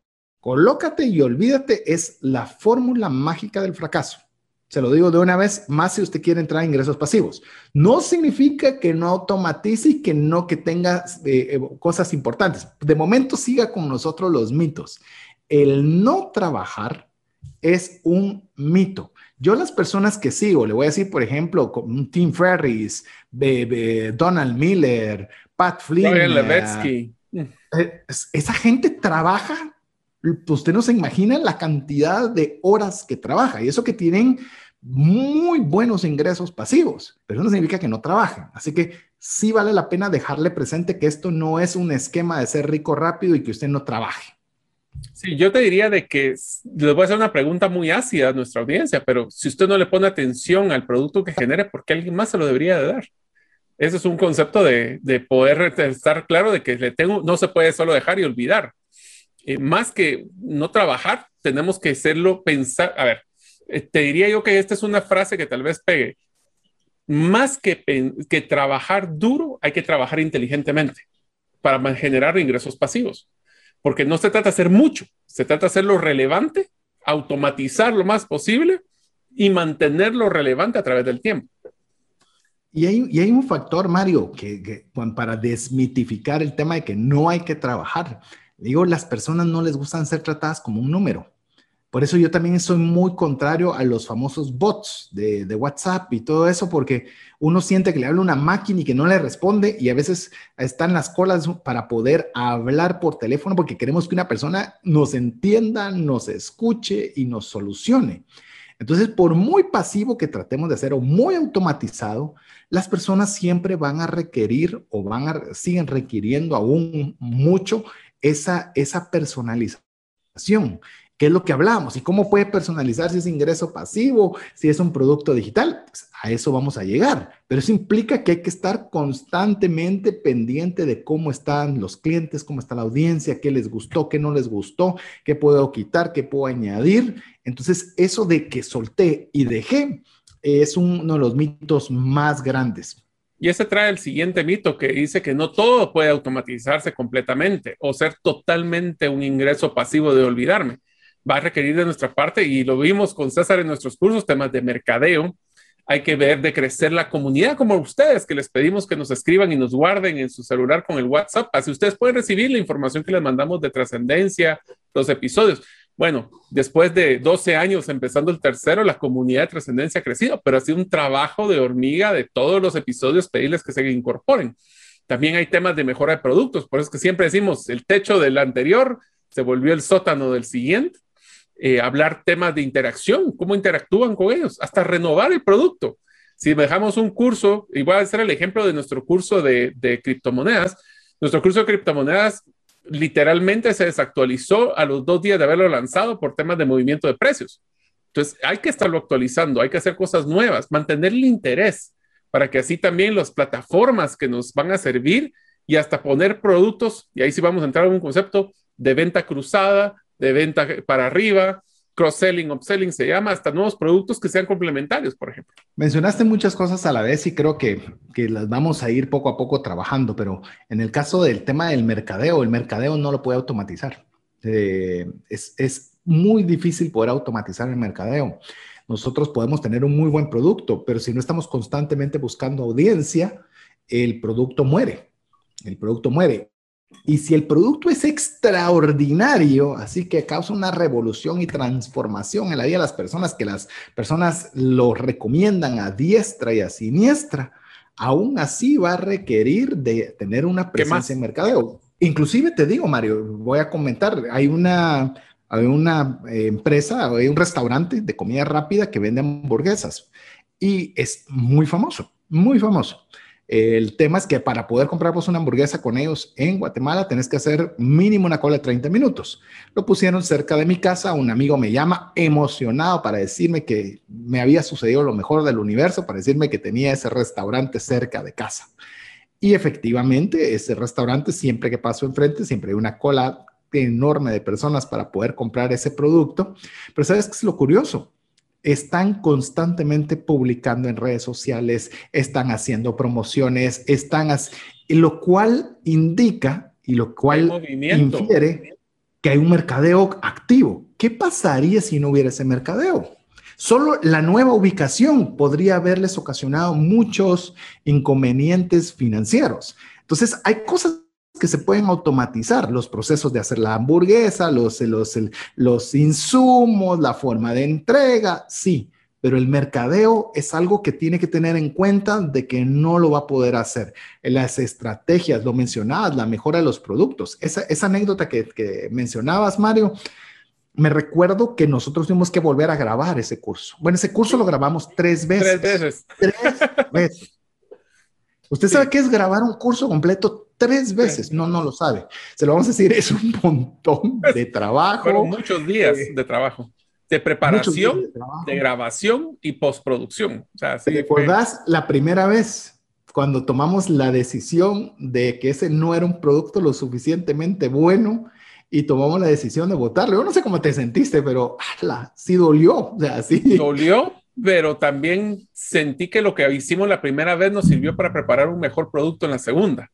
Colócate y olvídate es la fórmula mágica del fracaso. Se lo digo de una vez, más si usted quiere entrar a ingresos pasivos. No significa que no automatice y que no que tenga eh, eh, cosas importantes. De momento siga con nosotros los mitos. El no trabajar es un mito. Yo las personas que sigo, le voy a decir, por ejemplo, Tim Ferris, Donald Miller, Pat Flynn. Eh, esa gente trabaja usted no se imagina la cantidad de horas que trabaja y eso que tienen muy buenos ingresos pasivos, pero eso no significa que no trabajen. Así que sí vale la pena dejarle presente que esto no es un esquema de ser rico rápido y que usted no trabaje. Sí, yo te diría de que les voy a hacer una pregunta muy ácida a nuestra audiencia, pero si usted no le pone atención al producto que genere, ¿por qué alguien más se lo debería de dar? Ese es un concepto de, de poder estar claro de que le tengo, no se puede solo dejar y olvidar. Eh, más que no trabajar, tenemos que hacerlo pensar. A ver, eh, te diría yo que esta es una frase que tal vez pegue. Más que, que trabajar duro, hay que trabajar inteligentemente para generar ingresos pasivos. Porque no se trata de hacer mucho, se trata de hacerlo relevante, automatizar lo más posible y mantenerlo relevante a través del tiempo. Y hay, un factor, Mario, que, para desmitificar el tema de que no hay que trabajar. Digo, las personas no les gustan ser tratadas como un número. Por eso yo también soy muy contrario a los famosos bots de, de, WhatsApp y todo eso, porque uno siente que le habla una máquina y que no le responde y a veces están las colas para poder hablar por teléfono porque queremos que una persona nos entienda, nos escuche y nos solucione. Entonces, por muy pasivo que tratemos de hacer o muy automatizado, las personas siempre van a requerir o van a, siguen requiriendo aún mucho esa, esa personalización. ¿Qué es lo que hablamos? ¿Y cómo puede personalizar si es ingreso pasivo, si es un producto digital? Pues a eso vamos a llegar. Pero eso implica que hay que estar constantemente pendiente de cómo están los clientes, cómo está la audiencia, qué les gustó, qué no les gustó, qué puedo quitar, qué puedo añadir. Entonces, eso de que solté y dejé es uno de los mitos más grandes. Y ese trae el siguiente mito que dice que no todo puede automatizarse completamente o ser totalmente un ingreso pasivo de olvidarme va a requerir de nuestra parte, y lo vimos con César en nuestros cursos, temas de mercadeo. Hay que ver de crecer la comunidad como ustedes, que les pedimos que nos escriban y nos guarden en su celular con el WhatsApp, así ustedes pueden recibir la información que les mandamos de trascendencia, los episodios. Bueno, después de 12 años, empezando el tercero, la comunidad de trascendencia ha crecido, pero ha sido un trabajo de hormiga de todos los episodios, pedirles que se incorporen. También hay temas de mejora de productos, por eso es que siempre decimos, el techo del anterior se volvió el sótano del siguiente. Eh, hablar temas de interacción, cómo interactúan con ellos, hasta renovar el producto. Si dejamos un curso, y voy a hacer el ejemplo de nuestro curso de, de criptomonedas, nuestro curso de criptomonedas literalmente se desactualizó a los dos días de haberlo lanzado por temas de movimiento de precios. Entonces, hay que estarlo actualizando, hay que hacer cosas nuevas, mantener el interés para que así también las plataformas que nos van a servir y hasta poner productos, y ahí sí vamos a entrar en un concepto de venta cruzada, de venta para arriba, cross-selling, upselling se llama, hasta nuevos productos que sean complementarios, por ejemplo. Mencionaste muchas cosas a la vez y creo que, que, las vamos a ir poco a poco trabajando, pero en el caso del tema del mercadeo, el mercadeo no lo puede automatizar. Eh, es, es muy difícil poder automatizar el mercadeo. Nosotros podemos tener un muy buen producto, pero si no estamos constantemente buscando audiencia, el producto muere. El producto muere. Y si el producto es extraordinario, así que causa una revolución y transformación en la vida de las personas, que las personas lo recomiendan a diestra y a siniestra, aún así va a requerir de tener una presencia en mercadeo. Inclusive te digo, Mario, voy a comentar, hay una, hay una eh, empresa, hay un restaurante de comida rápida que vende hamburguesas y es muy famoso, muy famoso. El tema es que para poder comprar una hamburguesa con ellos en Guatemala tenés que hacer mínimo una cola de 30 minutos. Lo pusieron cerca de mi casa, un amigo me llama emocionado para decirme que me había sucedido lo mejor del universo, para decirme que tenía ese restaurante cerca de casa. Y efectivamente, ese restaurante, siempre que paso enfrente, siempre hay una cola enorme de personas para poder comprar ese producto. Pero ¿sabes qué es lo curioso? Están constantemente publicando en redes sociales, están haciendo promociones, están lo cual indica y lo cual infiere que hay un mercadeo activo. ¿Qué pasaría si no hubiera ese mercadeo? Solo la nueva ubicación podría haberles ocasionado muchos inconvenientes financieros. Entonces, hay cosas que se pueden automatizar, los procesos de hacer la hamburguesa, los, los, los insumos, la forma de entrega, sí, pero el mercadeo es algo que tiene que tener en cuenta de que no lo va a poder hacer. Las estrategias, lo mencionabas, la mejora de los productos. Esa, esa anécdota que, que, mencionabas, Mario, me recuerdo que nosotros tuvimos que volver a grabar ese curso. Bueno, ese curso lo grabamos tres veces. Tres veces. Tres veces. ¿Usted sabe qué es grabar un curso completo tres veces? No, no lo sabe. Se lo vamos a decir, es un montón de trabajo. Fueron muchos días eh, de trabajo, de preparación, de, grabación y postproducción. O sea, ¿Te recordás la primera vez cuando tomamos la decisión de que ese no era un producto lo suficientemente bueno y tomamos la decisión de votarlo. Yo no sé cómo te sentiste, pero ala, sí dolió. O sea, sí. Dolió, pero también sentí que lo que hicimos la primera vez nos sirvió para preparar un mejor producto en la segunda.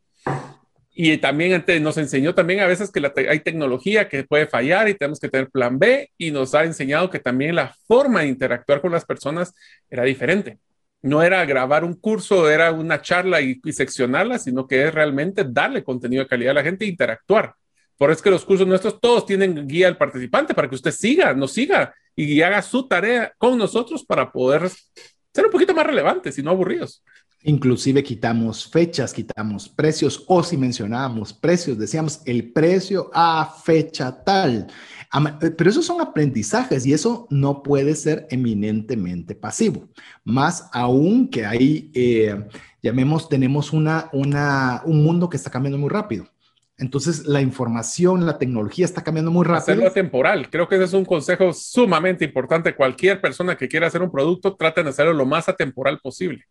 Y también nos enseñó también a veces que hay tecnología que puede fallar y tenemos que tener plan B y nos ha enseñado que también la forma de interactuar con las personas era diferente. No era grabar un curso, era una charla y, seccionarla, sino que es realmente darle contenido de calidad a la gente e interactuar. Por eso es que los cursos nuestros todos tienen guía al participante para que usted siga, nos siga y haga su tarea con nosotros para poder ser un poquito más relevantes y no aburridos. Inclusive quitamos fechas, quitamos precios o si mencionábamos precios, decíamos el precio a fecha tal. Eh, pero esos son aprendizajes y eso no puede ser eminentemente pasivo. Más aún que ahí, eh, llamemos, tenemos una, una, un mundo que está cambiando muy rápido. Entonces, la información, la tecnología está cambiando muy rápido. Hacerlo temporal. Creo que ese es un consejo sumamente importante. Cualquier persona que quiera hacer un producto, traten de hacerlo lo más atemporal posible.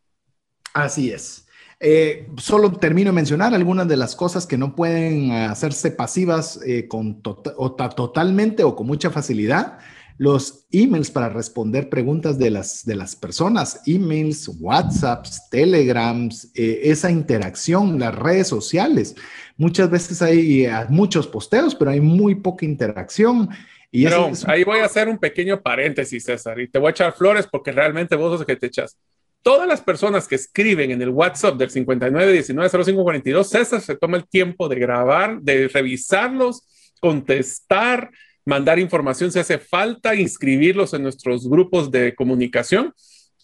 Así es. Eh, solo termino de mencionar algunas de las cosas que no pueden hacerse pasivas eh, con tota-, o totalmente o con mucha facilidad. Los emails para responder preguntas de las, de las personas, emails, WhatsApps, Telegrams, eh, esa interacción, las redes sociales. Muchas veces hay muchos posteos, pero hay muy poca interacción. Y pero ahí voy a hacer un pequeño paréntesis, César, y te voy a echar flores porque realmente vos sos el que te echas todas las personas que escriben en el WhatsApp del 59190542, César se toma el tiempo de grabar, de revisarlos, contestar, mandar información si hace falta, inscribirlos en nuestros grupos de comunicación.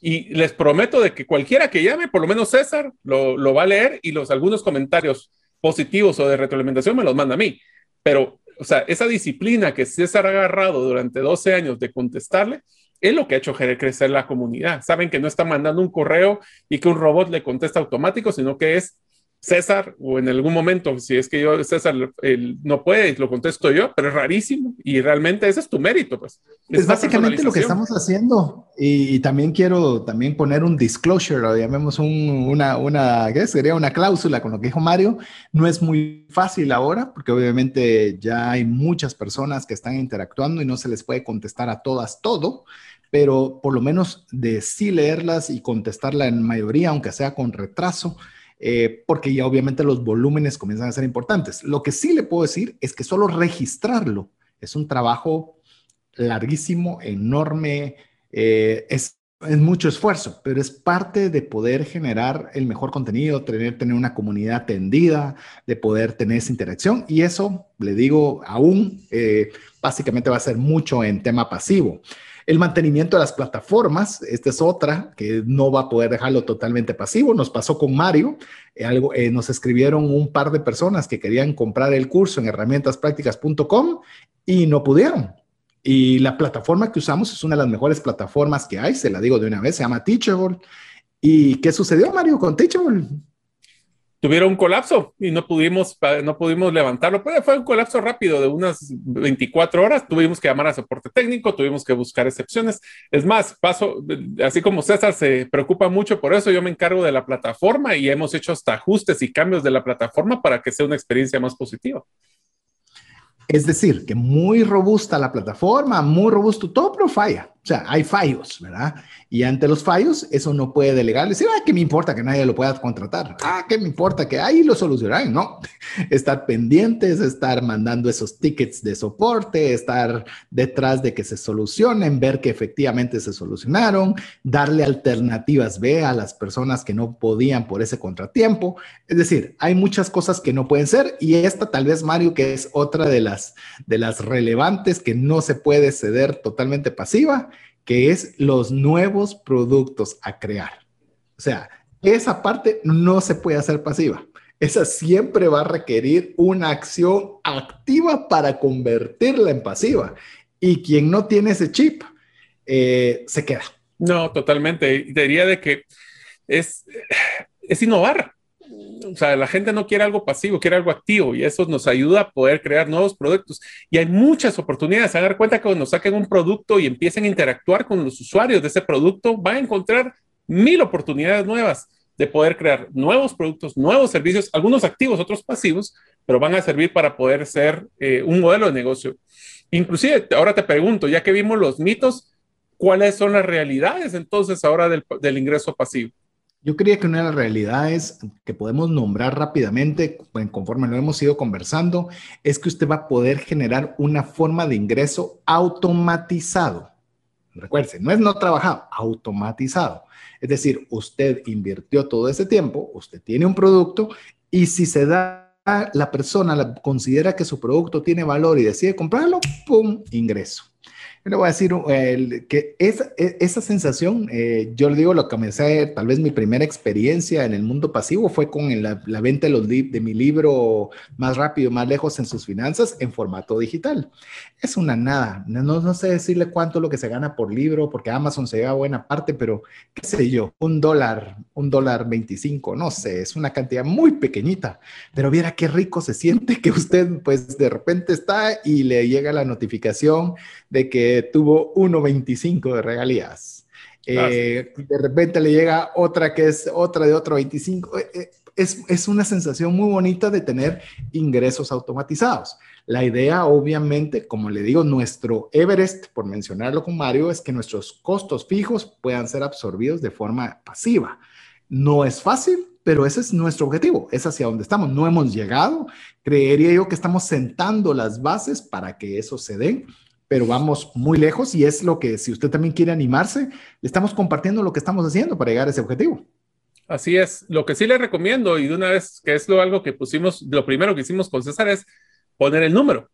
Y les prometo de que cualquiera que llame, por lo menos César, lo, lo va a leer y los algunos comentarios positivos o de retroalimentación me los manda a mí. Pero, o sea, esa disciplina que César ha agarrado durante 12 años de contestarle, es lo que ha hecho crecer la comunidad. Saben que no está mandando un correo y que un robot le contesta automático, sino que es César, o en algún momento, si es que yo, César, no puede, lo contesto yo, pero es rarísimo y realmente ese es tu mérito, pues. Es, básicamente lo que estamos haciendo y, también quiero también poner un disclosure, o llamemos una, una, ¿qué sería? Una cláusula con lo que dijo Mario. No es muy fácil ahora porque obviamente ya hay muchas personas que están interactuando y no se les puede contestar a todas todo pero por lo menos de sí leerlas y contestarla en mayoría, aunque sea con retraso, eh, porque ya obviamente los volúmenes comienzan a ser importantes. Lo que sí le puedo decir es que solo registrarlo es un trabajo larguísimo, enorme, eh, es, mucho esfuerzo, pero es parte de poder generar el mejor contenido, tener, tener una comunidad atendida, de poder tener esa interacción. Y eso, le digo, aún eh, básicamente va a ser mucho en tema pasivo. El mantenimiento de las plataformas, esta es otra que no va a poder dejarlo totalmente pasivo. Nos pasó con Mario, eh, algo, eh, nos escribieron un par de personas que querían comprar el curso en herramientasprácticas.com y no pudieron. Y la plataforma que usamos es una de las mejores plataformas que hay, se la digo de una vez, se llama Teachable. ¿Y qué sucedió, Mario, con Teachable? Tuvieron un colapso y no pudimos, no pudimos levantarlo. Pues fue un colapso rápido de unas 24 horas. Tuvimos que llamar a soporte técnico, tuvimos que buscar excepciones. Es más, paso, así como César se preocupa mucho por eso, yo me encargo de la plataforma y hemos hecho hasta ajustes y cambios de la plataforma para que sea una experiencia más positiva. Es decir, que muy robusta la plataforma, muy robusto todo, pero falla. O sea, hay fallos, ¿verdad? Y ante los fallos, eso no puede delegar. Decir, ah, ¿qué me importa que nadie lo pueda contratar? Ah, ¿qué me importa que ahí lo solucionarán? No, estar pendientes, estar mandando esos tickets de soporte, estar detrás de que se solucionen, ver que efectivamente se solucionaron, darle alternativas B a las personas que no podían por ese contratiempo. Es decir, hay muchas cosas que no pueden ser y esta tal vez, Mario, que es otra de las, de las relevantes que no se puede ceder totalmente pasiva que es los nuevos productos a crear. O sea, esa parte no se puede hacer pasiva. Esa siempre va a requerir una acción activa para convertirla en pasiva. Y quien no tiene ese chip, eh, se queda. No, totalmente. Diría de que es, es innovar o sea, la gente no quiere algo pasivo, quiere algo activo y eso nos ayuda a poder crear nuevos productos. Y hay muchas oportunidades. A dar cuenta que cuando saquen un producto y empiecen a interactuar con los usuarios de ese producto, van a encontrar mil oportunidades nuevas de poder crear nuevos productos, nuevos servicios, algunos activos, otros pasivos, pero van a servir para poder ser eh, un modelo de negocio. Inclusive, ahora te pregunto, ya que vimos los mitos, ¿cuáles son las realidades entonces ahora del, del ingreso pasivo? Yo creía que una de las realidades que podemos nombrar rápidamente, conforme lo hemos ido conversando, es que usted va a poder generar una forma de ingreso automatizado. Recuerde, no es no trabajado, automatizado. Es decir, usted invirtió todo ese tiempo, usted tiene un producto y si se da la persona considera que su producto tiene valor y decide comprarlo, ¡pum! Ingreso. Yo le voy a decir que esa, e, esa sensación, eh, yo le digo, lo comencé, tal vez mi primera experiencia en el mundo pasivo fue con la, venta de, los de mi libro Más rápido, más lejos en sus finanzas en formato digital. Es una nada, no, no sé decirle cuánto lo que se gana por libro, porque Amazon se lleva buena parte, pero qué sé yo, un dólar, un dólar 25, no sé, es una cantidad muy pequeñita, pero viera qué rico se siente que usted pues de repente está y le llega la notificación de que tuvo 1.25 de regalías. Eh, de repente le llega otra que es otra de otro 25. Eh, eh, es, es, una sensación muy bonita de tener ingresos automatizados. La idea, obviamente, como le digo, nuestro Everest, por mencionarlo con Mario, es que nuestros costos fijos puedan ser absorbidos de forma pasiva. No es fácil, pero ese es nuestro objetivo, es hacia donde estamos. No hemos llegado, creería yo que estamos sentando las bases para que eso se dé pero vamos muy lejos y es lo que, si usted también quiere animarse, le estamos compartiendo lo que estamos haciendo para llegar a ese objetivo. Así es. Lo que sí le recomiendo, y de una vez que es lo algo que pusimos, lo primero que hicimos con César es poner el número.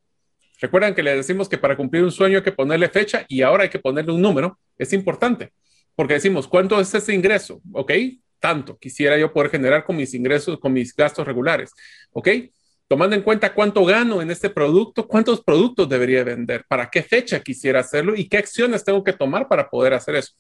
Recuerdan que le decimos que para cumplir un sueño hay que ponerle fecha y ahora hay que ponerle un número. Es importante porque decimos, ¿cuánto es ese ingreso? ¿Ok? Tanto. Quisiera yo poder generar con mis ingresos, con mis gastos regulares. ¿Ok? Tomando en cuenta cuánto gano en este producto, cuántos productos debería vender, para qué fecha quisiera hacerlo y qué acciones tengo que tomar para poder hacer eso.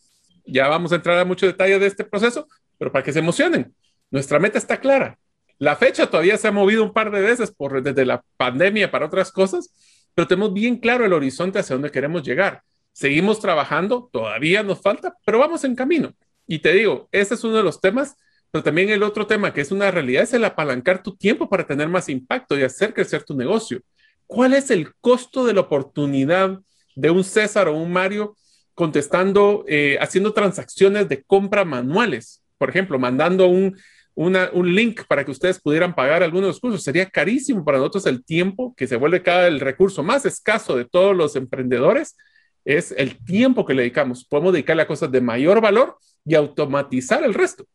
Ya vamos a entrar a mucho detalle de este proceso, pero para que se emocionen. Nuestra meta está clara. La fecha todavía se ha movido un par de veces por, desde la pandemia para otras cosas, pero tenemos bien claro el horizonte hacia donde queremos llegar. Seguimos trabajando, todavía nos falta, pero vamos en camino. Y te digo, este es uno de los temas pero también el otro tema que es una realidad es el apalancar tu tiempo para tener más impacto y hacer crecer tu negocio. ¿Cuál es el costo de la oportunidad de un César o un Mario contestando, eh, haciendo transacciones de compra manuales? Por ejemplo, mandando un, un link para que ustedes pudieran pagar algunos de los cursos. Sería carísimo para nosotros el tiempo, que se vuelve cada el recurso más escaso de todos los emprendedores, es el tiempo que le dedicamos. Podemos dedicarle a cosas de mayor valor y automatizar el resto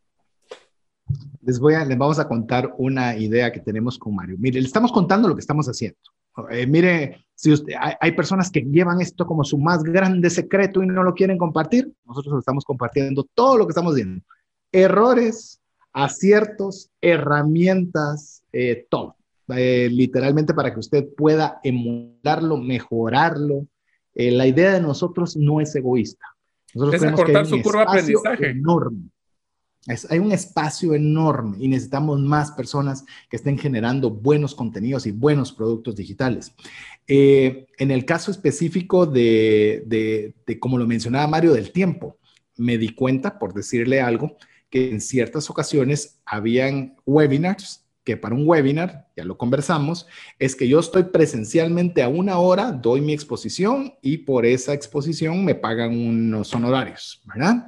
les, voy a, les vamos a contar una idea que tenemos con Mario. Mire, le estamos contando lo que estamos haciendo. Eh, mire, si usted, hay, personas que llevan esto como su más grande secreto y no lo quieren compartir, nosotros lo estamos compartiendo todo lo que estamos viendo. Errores, aciertos, herramientas, eh, todo. Eh, literalmente para que usted pueda emularlo, mejorarlo. la idea de nosotros no es egoísta. Nosotros es acortar su curva de aprendizaje. Enorme hay un espacio enorme y necesitamos más personas que estén generando buenos contenidos y buenos productos digitales. Eh, en el caso específico de, de, como lo mencionaba Mario, del tiempo, me di cuenta, por decirle algo, que en ciertas ocasiones habían webinars que para un webinar, ya lo conversamos, es que yo estoy presencialmente a una hora, doy mi exposición y por esa exposición me pagan unos honorarios, ¿verdad?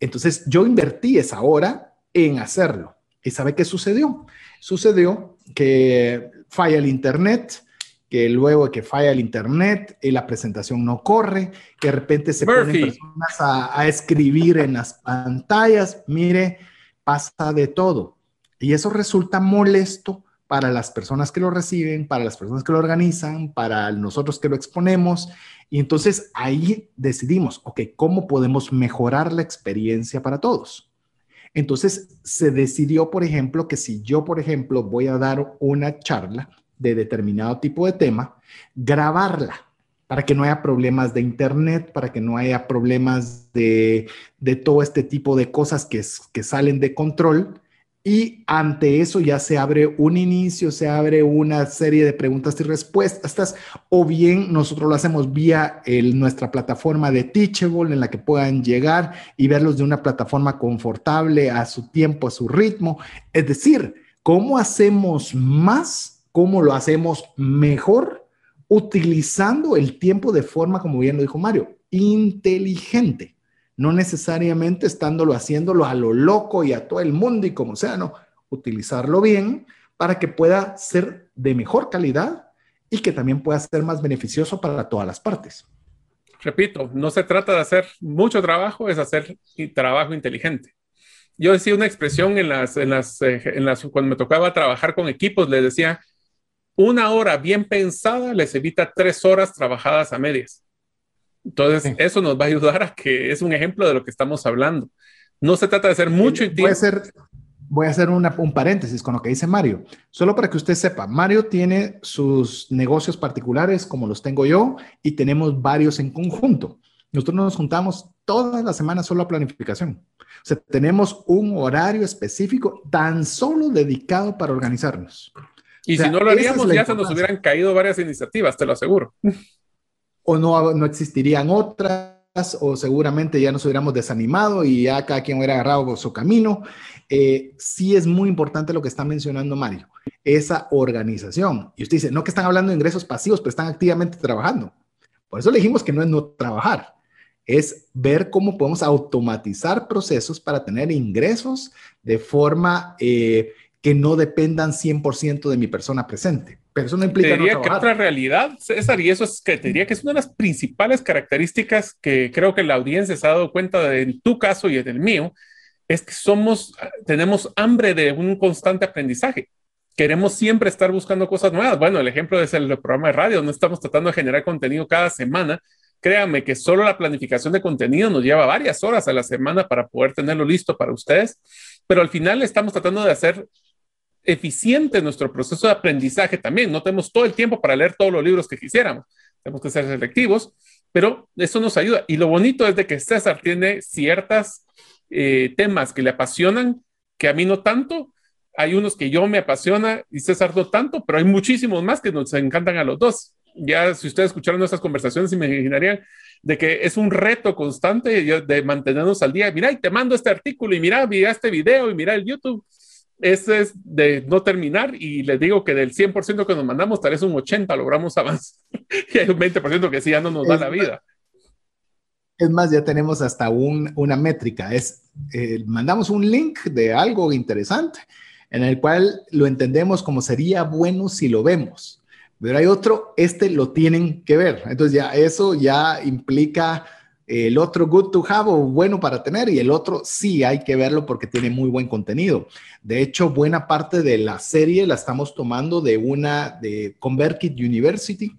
Entonces yo invertí esa hora en hacerlo. ¿Y sabe qué sucedió? Sucedió que falla el Internet, que luego que falla el Internet, y la presentación no corre, que de repente se ponen personas a, a escribir en las pantallas. Mire, pasa de todo. Y eso resulta molesto para las personas que lo reciben, para las personas que lo organizan, para nosotros que lo exponemos. Y entonces ahí decidimos, ok, ¿cómo podemos mejorar la experiencia para todos? Entonces se decidió, por ejemplo, que si yo, por ejemplo, voy a dar una charla de determinado tipo de tema, grabarla para que no haya problemas de internet, para que no haya problemas de, de todo este tipo de cosas que, que salen de control y ante eso ya se abre un inicio, se abre una serie de preguntas y respuestas, o bien nosotros lo hacemos vía nuestra plataforma de Teachable en la que puedan llegar y verlos de una plataforma confortable a su tiempo, a su ritmo. Es decir, ¿cómo hacemos más cómo lo hacemos mejor utilizando el tiempo de forma, como bien lo dijo Mario, inteligente. No necesariamente estándolo haciéndolo a lo loco y a todo el mundo y como sea, no. Utilizarlo bien para que pueda ser de mejor calidad y que también pueda ser más beneficioso para todas las partes. Repito, no se trata de hacer mucho trabajo, es hacer trabajo inteligente. Yo decía una expresión en las, en las, eh, en las, cuando me tocaba trabajar con equipos, les decía, una hora bien pensada les evita tres horas trabajadas a medias. Entonces, eso nos va a ayudar a que es un ejemplo de lo que estamos hablando. No se trata de hacer mucho y Puede ser, voy a hacer un paréntesis con lo que dice Mario. Solo para que usted sepa, Mario tiene sus negocios particulares como los tengo yo y tenemos varios en conjunto. Nosotros nos juntamos todas las semanas solo a planificación. O sea, tenemos un horario específico tan solo dedicado para organizarnos. Y si no lo haríamos, ya se nos hubieran caído varias iniciativas, te lo aseguro. O no, no existirían otras o seguramente ya nos hubiéramos desanimado y ya cada quien hubiera agarrado su camino. Eh, sí es muy importante lo que está mencionando Mario, esa organización. Y usted dice, no que están hablando de ingresos pasivos, pero están activamente trabajando. Por eso le dijimos que no es no trabajar, es ver cómo podemos automatizar procesos para tener ingresos de forma eh, que no dependan 100% de mi persona presente. Pero eso no implica te diría que otra realidad, César, y eso es que te diría que es una de las principales características que creo que la audiencia se ha dado cuenta de en tu caso y en el mío, es que somos, tenemos hambre de un constante aprendizaje. Queremos siempre estar buscando cosas nuevas. Bueno, el ejemplo es el programa de radio, no estamos tratando de generar contenido cada semana. Créanme que solo la planificación de contenido nos lleva varias horas a la semana para poder tenerlo listo para ustedes, pero al final estamos tratando de hacer eficiente nuestro proceso de aprendizaje también. No tenemos todo el tiempo para leer todos los libros que quisiéramos. Tenemos que ser selectivos, pero eso nos ayuda. Y lo bonito es de que César tiene ciertas eh, temas que le apasionan, que a mí no tanto. Hay unos que yo me apasiona y César no tanto, pero hay muchísimos más que nos encantan a los dos. Ya si ustedes escucharon nuestras conversaciones, me imaginarían de que es un reto constante de mantenernos al día. Mira, y te mando este artículo y mira, mira este video y mira el YouTube. Este es de no terminar y les digo que del 100% que nos mandamos, tal vez un 80 logramos avanzar y hay un 20% que sí ya no nos da la vida. Es más, ya tenemos hasta un, una métrica. Es, eh, mandamos un link de algo interesante en el cual lo entendemos como sería bueno si lo vemos. Pero hay otro, este lo tienen que ver. Entonces ya eso ya implica el otro good to have o bueno para tener y el otro sí hay que verlo porque tiene muy buen contenido. De hecho, buena parte de la serie la estamos tomando de una de ConvertKit University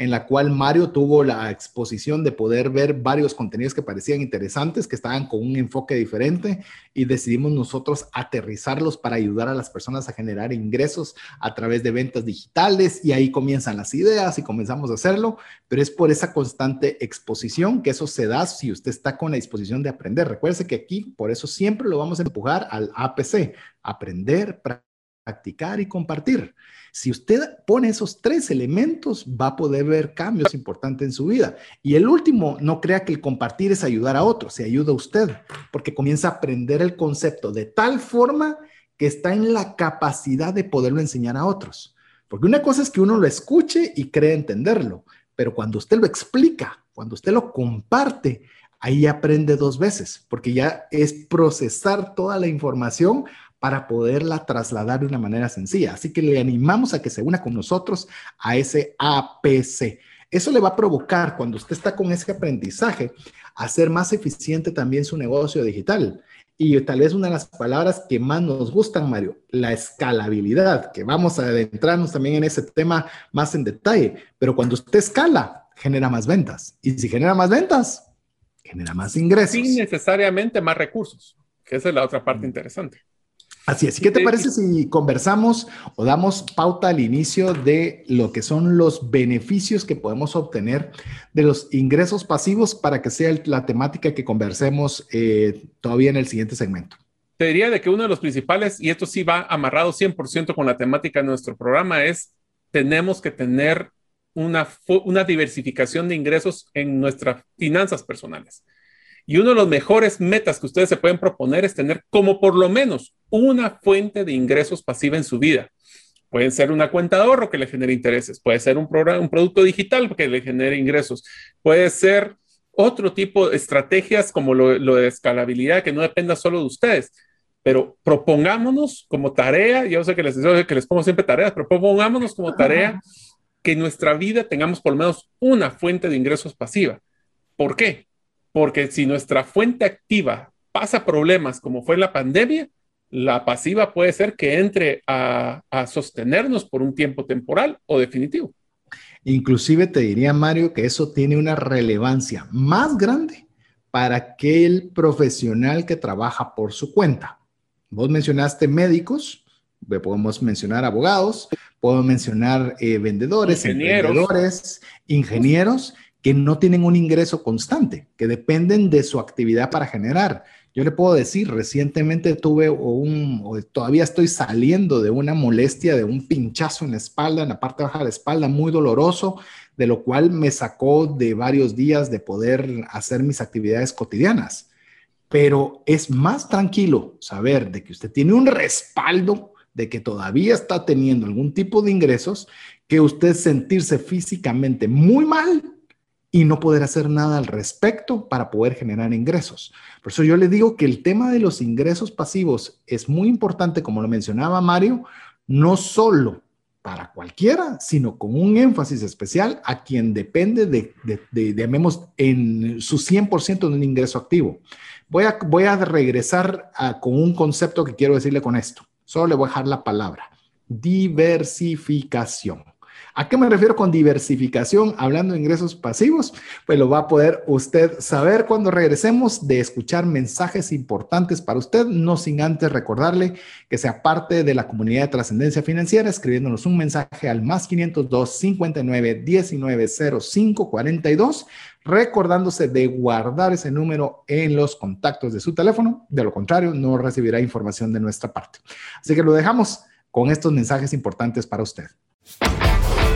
en la cual Mario tuvo la exposición de poder ver varios contenidos que parecían interesantes, que estaban con un enfoque diferente y decidimos nosotros aterrizarlos para ayudar a las personas a generar ingresos a través de ventas digitales y ahí comienzan las ideas y comenzamos a hacerlo, pero es por esa constante exposición que eso se da si usted está con la disposición de aprender. Recuerde que aquí, por eso siempre lo vamos a empujar al APC, aprender, practicar y compartir. Si usted pone esos tres elementos, va a poder ver cambios importantes en su vida. Y el último, no crea que el compartir es ayudar a otros, se ayuda a usted, porque comienza a aprender el concepto de tal forma que está en la capacidad de poderlo enseñar a otros. Porque una cosa es que uno lo escuche y cree entenderlo, pero cuando usted lo explica, cuando usted lo comparte, ahí aprende dos veces, porque ya es procesar toda la información para poderla trasladar de una manera sencilla. Así que le animamos a que se una con nosotros a ese APC. Eso le va a provocar, cuando usted está con ese aprendizaje, hacer más eficiente también su negocio digital. Y tal vez una de las palabras que más nos gustan, Mario, la escalabilidad, que vamos a adentrarnos también en ese tema más en detalle. Pero cuando usted escala, genera más ventas. Y si genera más ventas, genera más ingresos. Sin necesariamente más recursos, que esa es la otra parte interesante. Así es. ¿Qué te parece si conversamos o damos pauta al inicio de lo que son los beneficios que podemos obtener de los ingresos pasivos para que sea la temática que conversemos eh, todavía en el siguiente segmento? Te diría de que uno de los principales, y esto sí va amarrado 100% con la temática de nuestro programa, es tenemos que tener una, una diversificación de ingresos en nuestras finanzas personales. Y uno de los mejores metas que ustedes se pueden proponer es tener como por lo menos una fuente de ingresos pasiva en su vida. Puede ser una cuenta de ahorro que le genere intereses, puede ser un, programa, un producto digital que le genere ingresos, puede ser otro tipo de estrategias como lo, de escalabilidad que no dependa solo de ustedes. Pero propongámonos como tarea, yo sé que les, que les pongo siempre tareas, pero propongámonos como tarea que en nuestra vida tengamos por lo menos una fuente de ingresos pasiva. ¿Por qué? Porque si nuestra fuente activa pasa problemas como fue la pandemia, la pasiva puede ser que entre a, sostenernos por un tiempo temporal o definitivo. Inclusive te diría, Mario, que eso tiene una relevancia más grande para aquel profesional que trabaja por su cuenta. Vos mencionaste médicos, podemos mencionar abogados, puedo mencionar eh, vendedores, ingenieros. ingenieros que no tienen un ingreso constante, que dependen de su actividad para generar. Yo le puedo decir, recientemente tuve un, o todavía estoy saliendo de una molestia, de un pinchazo en la espalda, en la parte baja de la espalda, muy doloroso, de lo cual me sacó de varios días de poder hacer mis actividades cotidianas. Pero es más tranquilo saber de que usted tiene un respaldo de que todavía está teniendo algún tipo de ingresos que usted sentirse físicamente muy mal y no poder hacer nada al respecto para poder generar ingresos. Por eso yo le digo que el tema de los ingresos pasivos es muy importante, como lo mencionaba Mario, no solo para cualquiera, sino con un énfasis especial a quien depende de, de, llamemos, en su 100% de un ingreso activo. Voy a, voy a regresar con un concepto que quiero decirle con esto. Solo le voy a dejar la palabra. Diversificación. ¿A qué me refiero con diversificación? Hablando de ingresos pasivos, pues lo va a poder usted saber cuando regresemos de escuchar mensajes importantes para usted, no sin antes recordarle que sea parte de la comunidad de trascendencia financiera, escribiéndonos un mensaje al más 502 59 19 05 42 recordándose de guardar ese número en los contactos de su teléfono. De lo contrario, no recibirá información de nuestra parte. Así que lo dejamos con estos mensajes importantes para usted.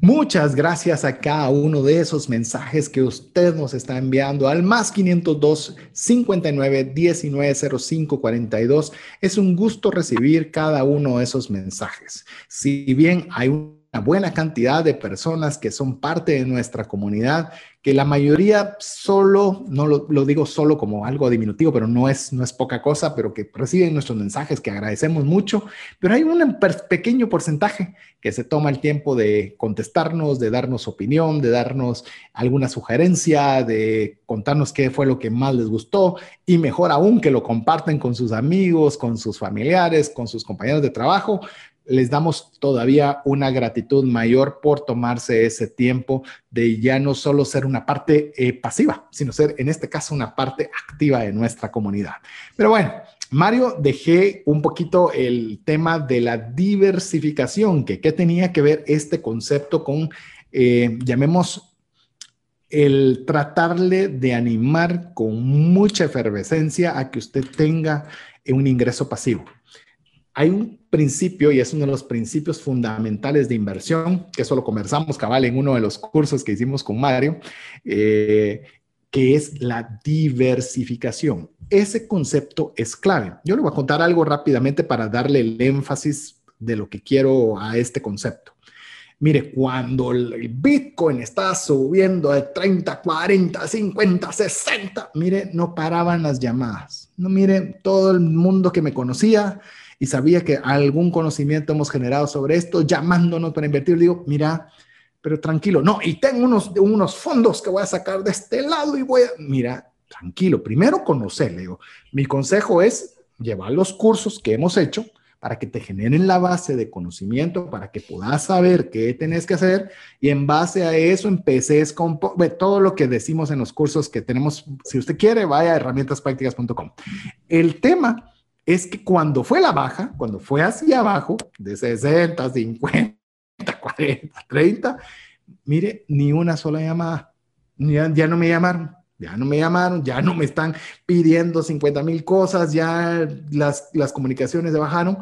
Muchas gracias a cada uno de esos mensajes que usted nos está enviando al más 502 59 19 05 42. Es un gusto recibir cada uno de esos mensajes. Si bien hay una buena cantidad de personas que son parte de nuestra comunidad que la mayoría solo, no lo, digo solo como algo diminutivo, pero no es, no es poca cosa, pero que reciben nuestros mensajes que agradecemos mucho, pero hay un pequeño porcentaje que se toma el tiempo de contestarnos, de darnos opinión, de darnos alguna sugerencia, de contarnos qué fue lo que más les gustó y mejor aún que lo comparten con sus amigos, con sus familiares, con sus compañeros de trabajo les damos todavía una gratitud mayor por tomarse ese tiempo de ya no solo ser una parte eh, pasiva, sino ser en este caso una parte activa de nuestra comunidad. Pero bueno, Mario, dejé un poquito el tema de la diversificación, que qué tenía que ver este concepto con, eh, llamemos, el tratarle de animar con mucha efervescencia a que usted tenga un ingreso pasivo. Hay un principio, y es uno de los principios fundamentales de inversión, que eso lo conversamos cabal en uno de los cursos que hicimos con Mario, eh, que es la diversificación. Ese concepto es clave. Yo le voy a contar algo rápidamente para darle el énfasis de lo que quiero a este concepto. Mire, cuando el Bitcoin está subiendo de 30, 40, 50, 60, mire, no paraban las llamadas. No, mire, todo el mundo que me conocía y sabía que algún conocimiento hemos generado sobre esto, llamándonos para invertir. Digo, mira, pero tranquilo, no, y tengo unos, unos fondos que voy a sacar de este lado y voy a, mira, tranquilo, primero conocer, le digo, mi consejo es llevar los cursos que hemos hecho, para que te generen la base de conocimiento, para que puedas saber qué tenés que hacer y en base a eso empeces con todo lo que decimos en los cursos que tenemos. Si usted quiere, vaya a herramientasprácticas.com. El tema es que cuando fue la baja, cuando fue hacia abajo, de 60, 50, 40, 30, mire, ni una sola llamada. Ya, ya no me llamaron ya no me llamaron, ya no me están pidiendo 50 mil cosas, ya las, las comunicaciones se bajaron,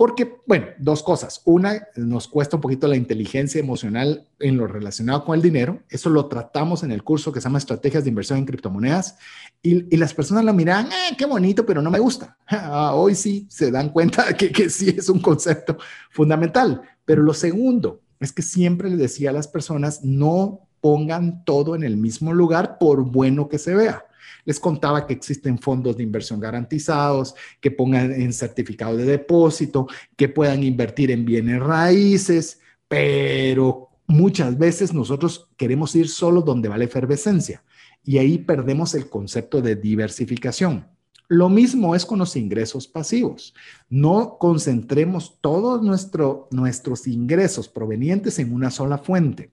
porque, bueno, dos cosas. Una, nos cuesta un poquito la inteligencia emocional en lo relacionado con el dinero. Eso lo tratamos en el curso que se llama Estrategias de Inversión en Criptomonedas. Y, las personas lo miran, eh, qué bonito, pero no me gusta. Ah, hoy sí se dan cuenta que, que sí es un concepto fundamental. Pero lo segundo es que siempre le decía a las personas, no pongan todo en el mismo lugar por bueno que se vea. Les contaba que existen fondos de inversión garantizados, que pongan en certificado de depósito, que puedan invertir en bienes raíces, pero muchas veces nosotros queremos ir solo donde va la efervescencia y ahí perdemos el concepto de diversificación. Lo mismo es con los ingresos pasivos. No concentremos todos nuestro, nuestros ingresos provenientes en una sola fuente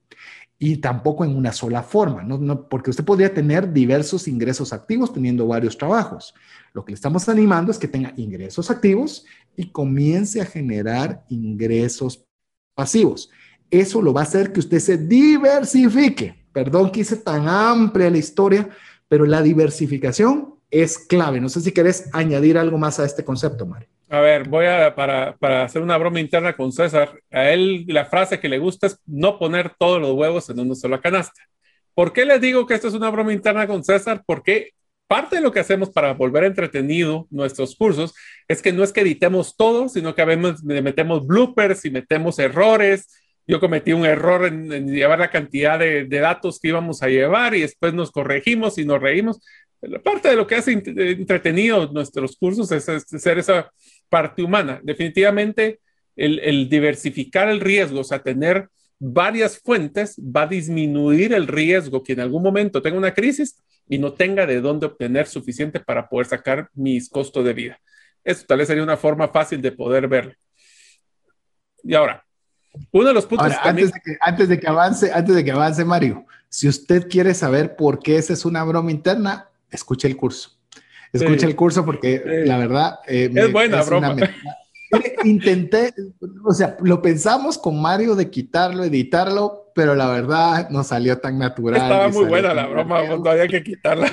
y tampoco en una sola forma, ¿no? porque usted podría tener diversos ingresos activos teniendo varios trabajos. Lo que le estamos animando es que tenga ingresos activos y comience a generar ingresos pasivos. Eso lo va a hacer que usted se diversifique. Perdón que hice tan amplia la historia, pero la diversificación es clave. No sé si querés añadir algo más a este concepto, Mario. A ver, voy a, para, para, hacer una broma interna con César, a él la frase que le gusta es no poner todos los huevos en una sola canasta. ¿Por qué les digo que esto es una broma interna con César? Porque parte de lo que hacemos para volver entretenido nuestros cursos es que no es que editemos todo, sino que a veces metemos bloopers y metemos errores. Yo cometí un error en, llevar la cantidad de, de, datos que íbamos a llevar y después nos corregimos y nos reímos. Parte de lo que hace entretenido nuestros cursos es, ser esa parte humana. Definitivamente, el, diversificar el riesgo, o sea, tener varias fuentes, va a disminuir el riesgo que en algún momento tenga una crisis y no tenga de dónde obtener suficiente para poder sacar mis costos de vida. Eso tal vez sería una forma fácil de poder verlo. Y ahora, uno de los puntos. antes, de que, antes de que avance, antes de que avance, Mario, si usted quiere saber por qué esa es una broma interna, escuche el curso. Escucha el curso porque la verdad... Eh, es buena broma. Intenté, o sea, lo pensamos con Mario de quitarlo, editarlo, pero la verdad no salió tan natural. Estaba muy buena la broma, no había que quitarla.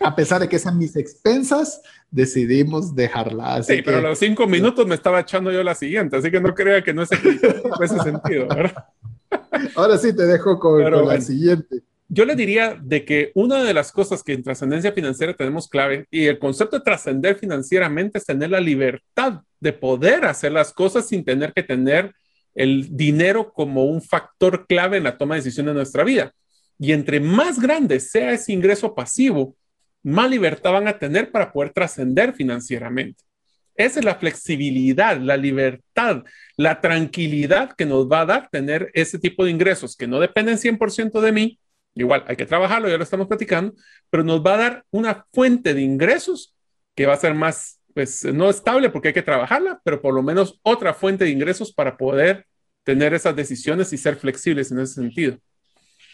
a pesar de que es a mis expensas, decidimos dejarla así. Sí, pero a los cinco minutos me estaba echando yo la siguiente, así que no crea que no es ese sentido, ¿verdad? Ahora sí te dejo con, la siguiente yo le diría de que una de las cosas que en trascendencia financiera tenemos clave y el concepto de trascender financieramente es tener la libertad de poder hacer las cosas sin tener que tener el dinero como un factor clave en la toma de decisiones de nuestra vida. Y entre más grande sea ese ingreso pasivo, más libertad van a tener para poder trascender financieramente. Esa es la flexibilidad, la libertad, la tranquilidad que nos va a dar tener ese tipo de ingresos que no dependen 100% de mí, Igual, hay que trabajarlo, ya lo estamos platicando, pero nos va a dar una fuente de ingresos que va a ser más, pues no estable porque hay que trabajarla, pero por lo menos otra fuente de ingresos para poder tener esas decisiones y ser flexibles en ese sentido.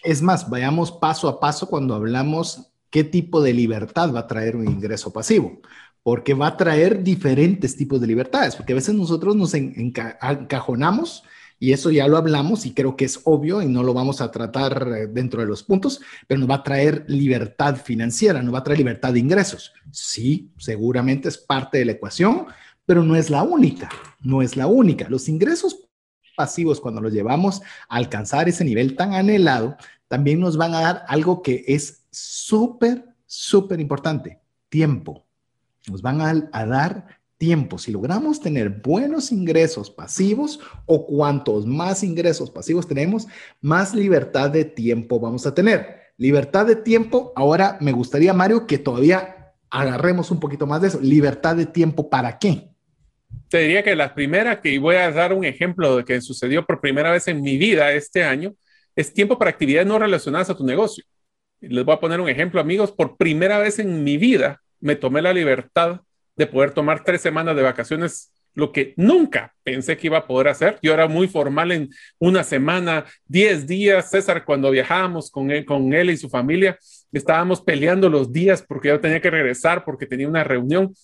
Es más, vayamos paso a paso cuando hablamos qué tipo de libertad va a traer un ingreso pasivo, porque va a traer diferentes tipos de libertades, porque a veces nosotros nos encajonamos y eso ya lo hablamos y creo que es obvio y no lo vamos a tratar eh, dentro de los puntos, pero nos va a traer libertad financiera, nos va a traer libertad de ingresos. Sí, seguramente es parte de la ecuación, pero no es la única, no es la única. Los ingresos pasivos, cuando los llevamos a alcanzar ese nivel tan anhelado, también nos van a dar algo que es súper, súper importante, tiempo. Nos van a, a dar tiempo, si logramos tener buenos ingresos pasivos o cuantos más ingresos pasivos tenemos, más libertad de tiempo vamos a tener. Libertad de tiempo, ahora me gustaría, Mario, que todavía agarremos un poquito más de eso. Libertad de tiempo, ¿para qué? Te diría que la primera, que voy a dar un ejemplo de que sucedió por primera vez en mi vida este año, es tiempo para actividades no relacionadas a tu negocio. Les voy a poner un ejemplo, amigos. Por primera vez en mi vida me tomé la libertad de poder tomar tres semanas de vacaciones lo que nunca pensé que iba a poder hacer. Yo era muy formal en una semana, 10 días. César, cuando viajábamos con él, con él y su familia, estábamos peleando los días porque yo tenía que regresar porque tenía una reunión.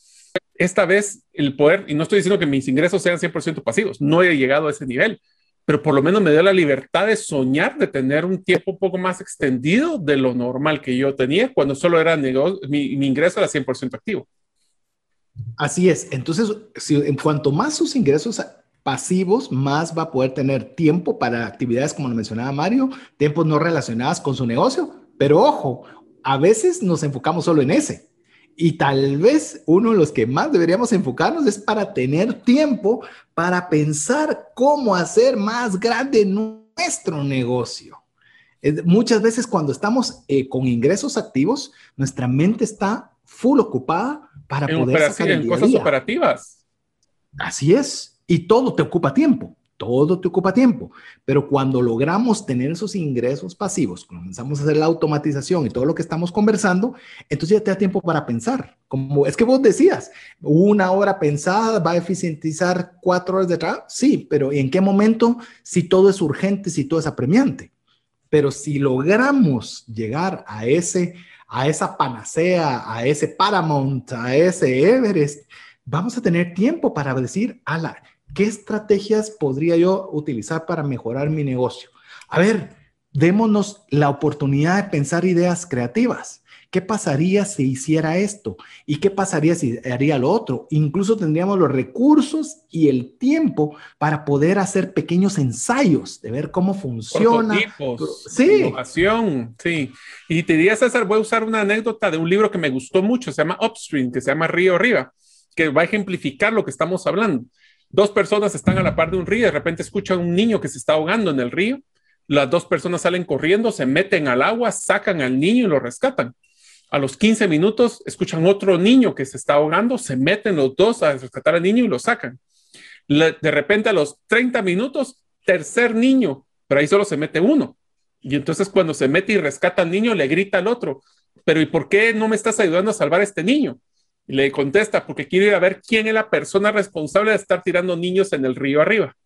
Esta vez el poder, y no estoy diciendo que mis ingresos sean 100% pasivos, no he llegado a ese nivel, pero por lo menos me dio la libertad de soñar, de tener un tiempo un poco más extendido de lo normal que yo tenía cuando solo era mi, mi ingreso era 100% activo. Así es. Entonces, si, en cuanto más sus ingresos pasivos, más va a poder tener tiempo para actividades como lo mencionaba Mario, tiempos no relacionadas con su negocio. Pero ojo, a veces nos enfocamos solo en ese. Y tal vez uno de los que más deberíamos enfocarnos es para tener tiempo para pensar cómo hacer más grande nuestro negocio. Muchas veces cuando estamos eh, con ingresos activos, nuestra mente está full ocupada para poder sacar en cosas operativas. Así es. Y todo te ocupa tiempo. Todo te ocupa tiempo. Pero cuando logramos tener esos ingresos pasivos, comenzamos a hacer la automatización y todo lo que estamos conversando, entonces ya te da tiempo para pensar. Como es que vos decías, una hora pensada va a eficientizar cuatro horas de trabajo. Sí, pero ¿en qué momento si todo es urgente, si todo es apremiante? Pero si logramos llegar a ese a esa panacea, a ese Paramount, a ese Everest, vamos a tener tiempo para decir, ala, ¿qué estrategias podría yo utilizar para mejorar mi negocio? A ver, démonos la oportunidad de pensar ideas creativas. ¿Qué pasaría si hiciera esto? ¿Y qué pasaría si haría lo otro? Incluso tendríamos los recursos y el tiempo para poder hacer pequeños ensayos de ver cómo funciona. sí. Innovación, sí. Y te diría, César, voy a usar una anécdota de un libro que me gustó mucho, se llama Upstream, que se llama Río Arriba, que va a ejemplificar lo que estamos hablando. Dos personas están a la par de un río y de repente escuchan un niño que se está ahogando en el río. Las dos personas salen corriendo, se meten al agua, sacan al niño y lo rescatan a los 15 minutos escuchan otro niño que se está ahogando, se meten los dos a rescatar al niño y lo sacan. de repente a los 30 minutos, tercer niño, pero ahí solo se mete uno. Y entonces cuando se mete y rescata al niño, le grita al otro, pero ¿y por qué no me estás ayudando a salvar a este niño? Y le contesta, porque quiero ir a ver quién es la persona responsable de estar tirando niños en el río arriba.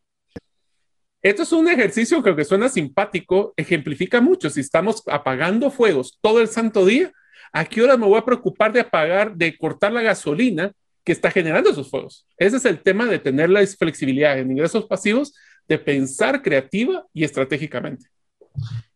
Esto es un ejercicio que aunque suena simpático, ejemplifica mucho. Si estamos apagando fuegos todo el santo día, ¿A qué hora me voy a preocupar de apagar, de cortar la gasolina que está generando esos fuegos? Ese es el tema de tener la flexibilidad en ingresos pasivos, de pensar creativa y estratégicamente.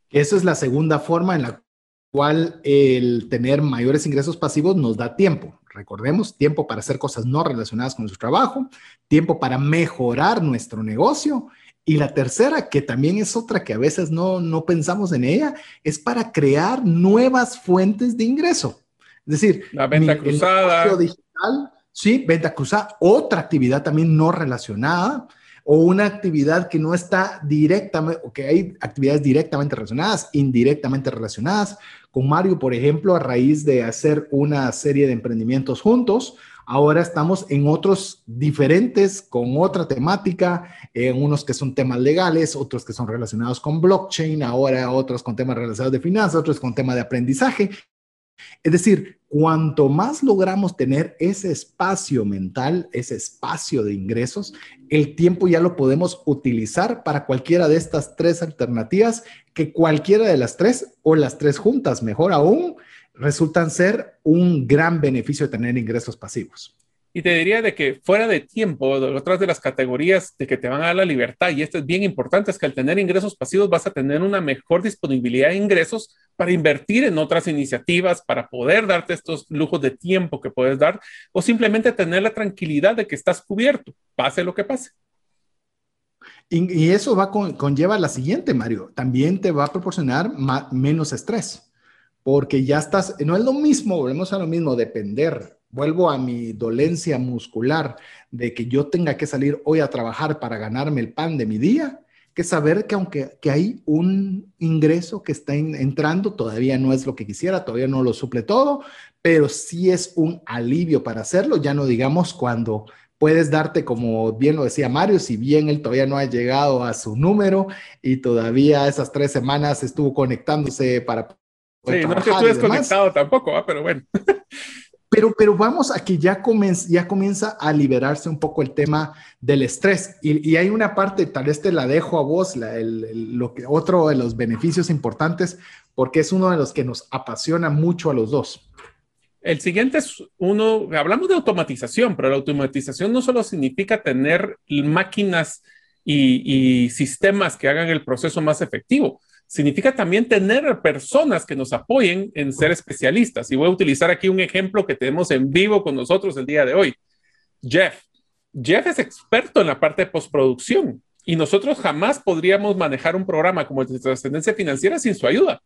Esa es la segunda forma en la cual el tener mayores ingresos pasivos nos da tiempo. Recordemos, tiempo para hacer cosas no relacionadas con nuestro trabajo, tiempo para mejorar nuestro negocio y la tercera, que también es otra que a veces no, no pensamos en ella, es para crear nuevas fuentes de ingreso. Es decir, la venta cruzada. digital, sí, venta cruzada, otra actividad también no relacionada o una actividad que no está directamente, o que hay actividades directamente relacionadas, indirectamente relacionadas. Con Mario, por ejemplo, a raíz de hacer una serie de emprendimientos juntos, Ahora estamos en otros diferentes, con otra temática, en unos que son temas legales, otros que son relacionados con blockchain, ahora otros con temas relacionados de finanzas, otros con temas de aprendizaje. Es decir, cuanto más logramos tener ese espacio mental, ese espacio de ingresos, el tiempo ya lo podemos utilizar para cualquiera de estas tres alternativas, que cualquiera de las tres o las tres juntas, mejor aún, resultan ser un gran beneficio de tener ingresos pasivos. Y te diría de que fuera de tiempo, otras de las categorías de que te van a dar la libertad, y esto es bien importante, es que al tener ingresos pasivos vas a tener una mejor disponibilidad de ingresos para invertir en otras iniciativas, para poder darte estos lujos de tiempo que puedes dar, o simplemente tener la tranquilidad de que estás cubierto, pase lo que pase. Y, eso va con, conlleva la siguiente, Mario, también te va a proporcionar menos estrés porque ya estás, no es lo mismo, volvemos a lo mismo, depender. Vuelvo a mi dolencia muscular de que yo tenga que salir hoy a trabajar para ganarme el pan de mi día, que saber que aunque que hay un ingreso que está entrando, todavía no es lo que quisiera, todavía no lo suple todo, pero sí es un alivio para hacerlo, ya no digamos cuando puedes darte, como bien lo decía Mario, si bien él todavía no ha llegado a su número y todavía esas tres semanas estuvo conectándose para Sí, no es que estés desconectado tampoco, pero bueno. Pero, pero vamos a que ya, comienza, ya comienza a liberarse un poco el tema del estrés. Y, y hay una parte, tal vez te la dejo a vos, lo que, otro de los beneficios importantes, porque es uno de los que nos apasiona mucho a los dos. El siguiente es uno, hablamos de automatización, pero la automatización no solo significa tener máquinas y, y sistemas que hagan el proceso más efectivo, significa también tener personas que nos apoyen en ser especialistas. Y voy a utilizar aquí un ejemplo que tenemos en vivo con nosotros el día de hoy. Jeff. Jeff es experto en la parte de postproducción y nosotros jamás podríamos manejar un programa como el de trascendencia financiera sin su ayuda.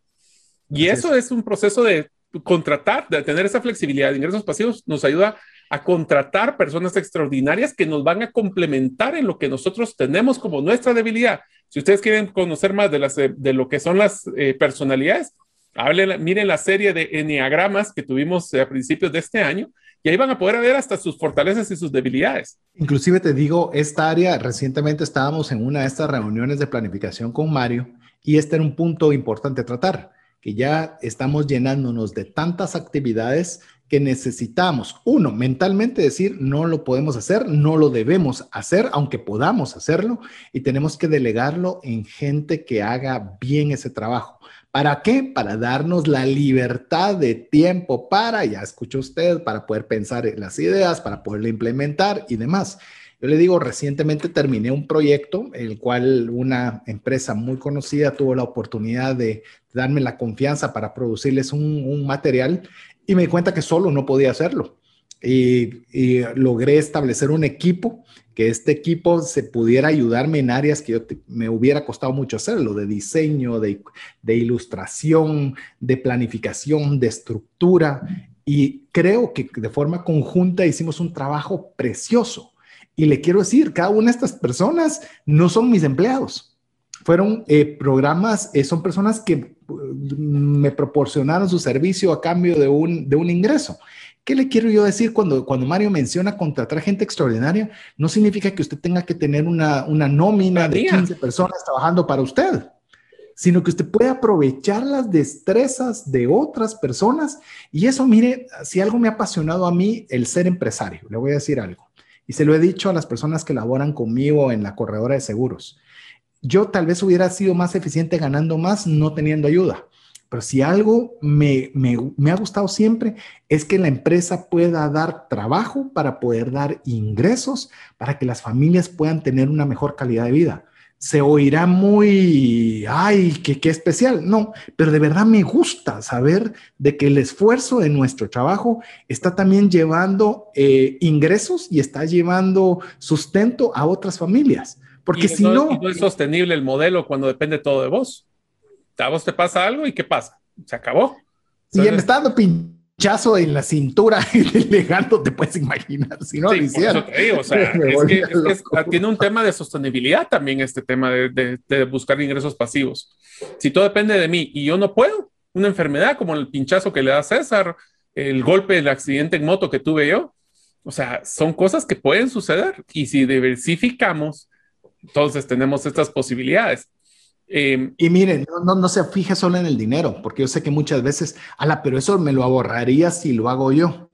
Y eso es. un proceso de contratar, de tener esa flexibilidad de ingresos pasivos, nos ayuda a contratar personas extraordinarias que nos van a complementar en lo que nosotros tenemos como nuestra debilidad. Si ustedes quieren conocer más de, las, de lo que son las eh, personalidades, hablen, miren la serie de enneagramas que tuvimos a principios de este año y ahí van a poder ver hasta sus fortalezas y sus debilidades. Inclusive te digo, esta área, recientemente estábamos en una de estas reuniones de planificación con Mario y este era un punto importante a tratar, que ya estamos llenándonos de tantas actividades que necesitamos, uno, mentalmente decir, no lo podemos hacer, no lo debemos hacer, aunque podamos hacerlo, y tenemos que delegarlo en gente que haga bien ese trabajo. ¿Para qué? Para darnos la libertad de tiempo para, ya escuchó usted, para poder pensar en las ideas, para poderlo implementar y demás. Yo le digo, recientemente terminé un proyecto, el cual una empresa muy conocida tuvo la oportunidad de darme la confianza para producirles un, un material y me di cuenta que solo no podía hacerlo. Y, logré establecer un equipo, que este equipo se pudiera ayudarme en áreas que yo me hubiera costado mucho hacerlo, de diseño, de, de ilustración, de planificación, de estructura. Y creo que de forma conjunta hicimos un trabajo precioso. Y le quiero decir, cada una de estas personas no son mis empleados. Fueron eh, programas, eh, son personas que me proporcionaron su servicio a cambio de un, de un ingreso. ¿Qué le quiero yo decir cuando, cuando Mario menciona contratar gente extraordinaria? No significa que usted tenga que tener una, una nómina de 15 personas trabajando para usted, sino que usted puede aprovechar las destrezas de otras personas. Y eso, mire, si algo me ha apasionado a mí, el ser empresario, le voy a decir algo. Y se lo he dicho a las personas que laboran conmigo en la corredora de seguros yo tal vez hubiera sido más eficiente ganando más no teniendo ayuda. Pero si algo me, ha gustado siempre es que la empresa pueda dar trabajo para poder dar ingresos para que las familias puedan tener una mejor calidad de vida. Se oirá muy, ay, qué, qué especial. No, pero de verdad me gusta saber de que el esfuerzo de nuestro trabajo está también llevando eh, ingresos y está llevando sustento a otras familias. Porque si no, no... es sostenible el modelo cuando depende todo de vos. A vos te pasa algo y ¿qué pasa? Se acabó. y me está dando pinchazo en la cintura y legando, te puedes imaginar, si no lo hiciera. o sea, es que, es que tiene un tema de sostenibilidad también este tema de, de, buscar ingresos pasivos. Si todo depende de mí y yo no puedo, una enfermedad como el pinchazo que le da César, el golpe, el accidente en moto que tuve yo, o sea, son cosas que pueden suceder y si diversificamos entonces tenemos estas posibilidades. Em, y miren, no, se fije solo en el dinero, porque yo sé que muchas veces, ala, pero eso me lo ahorraría si lo hago yo.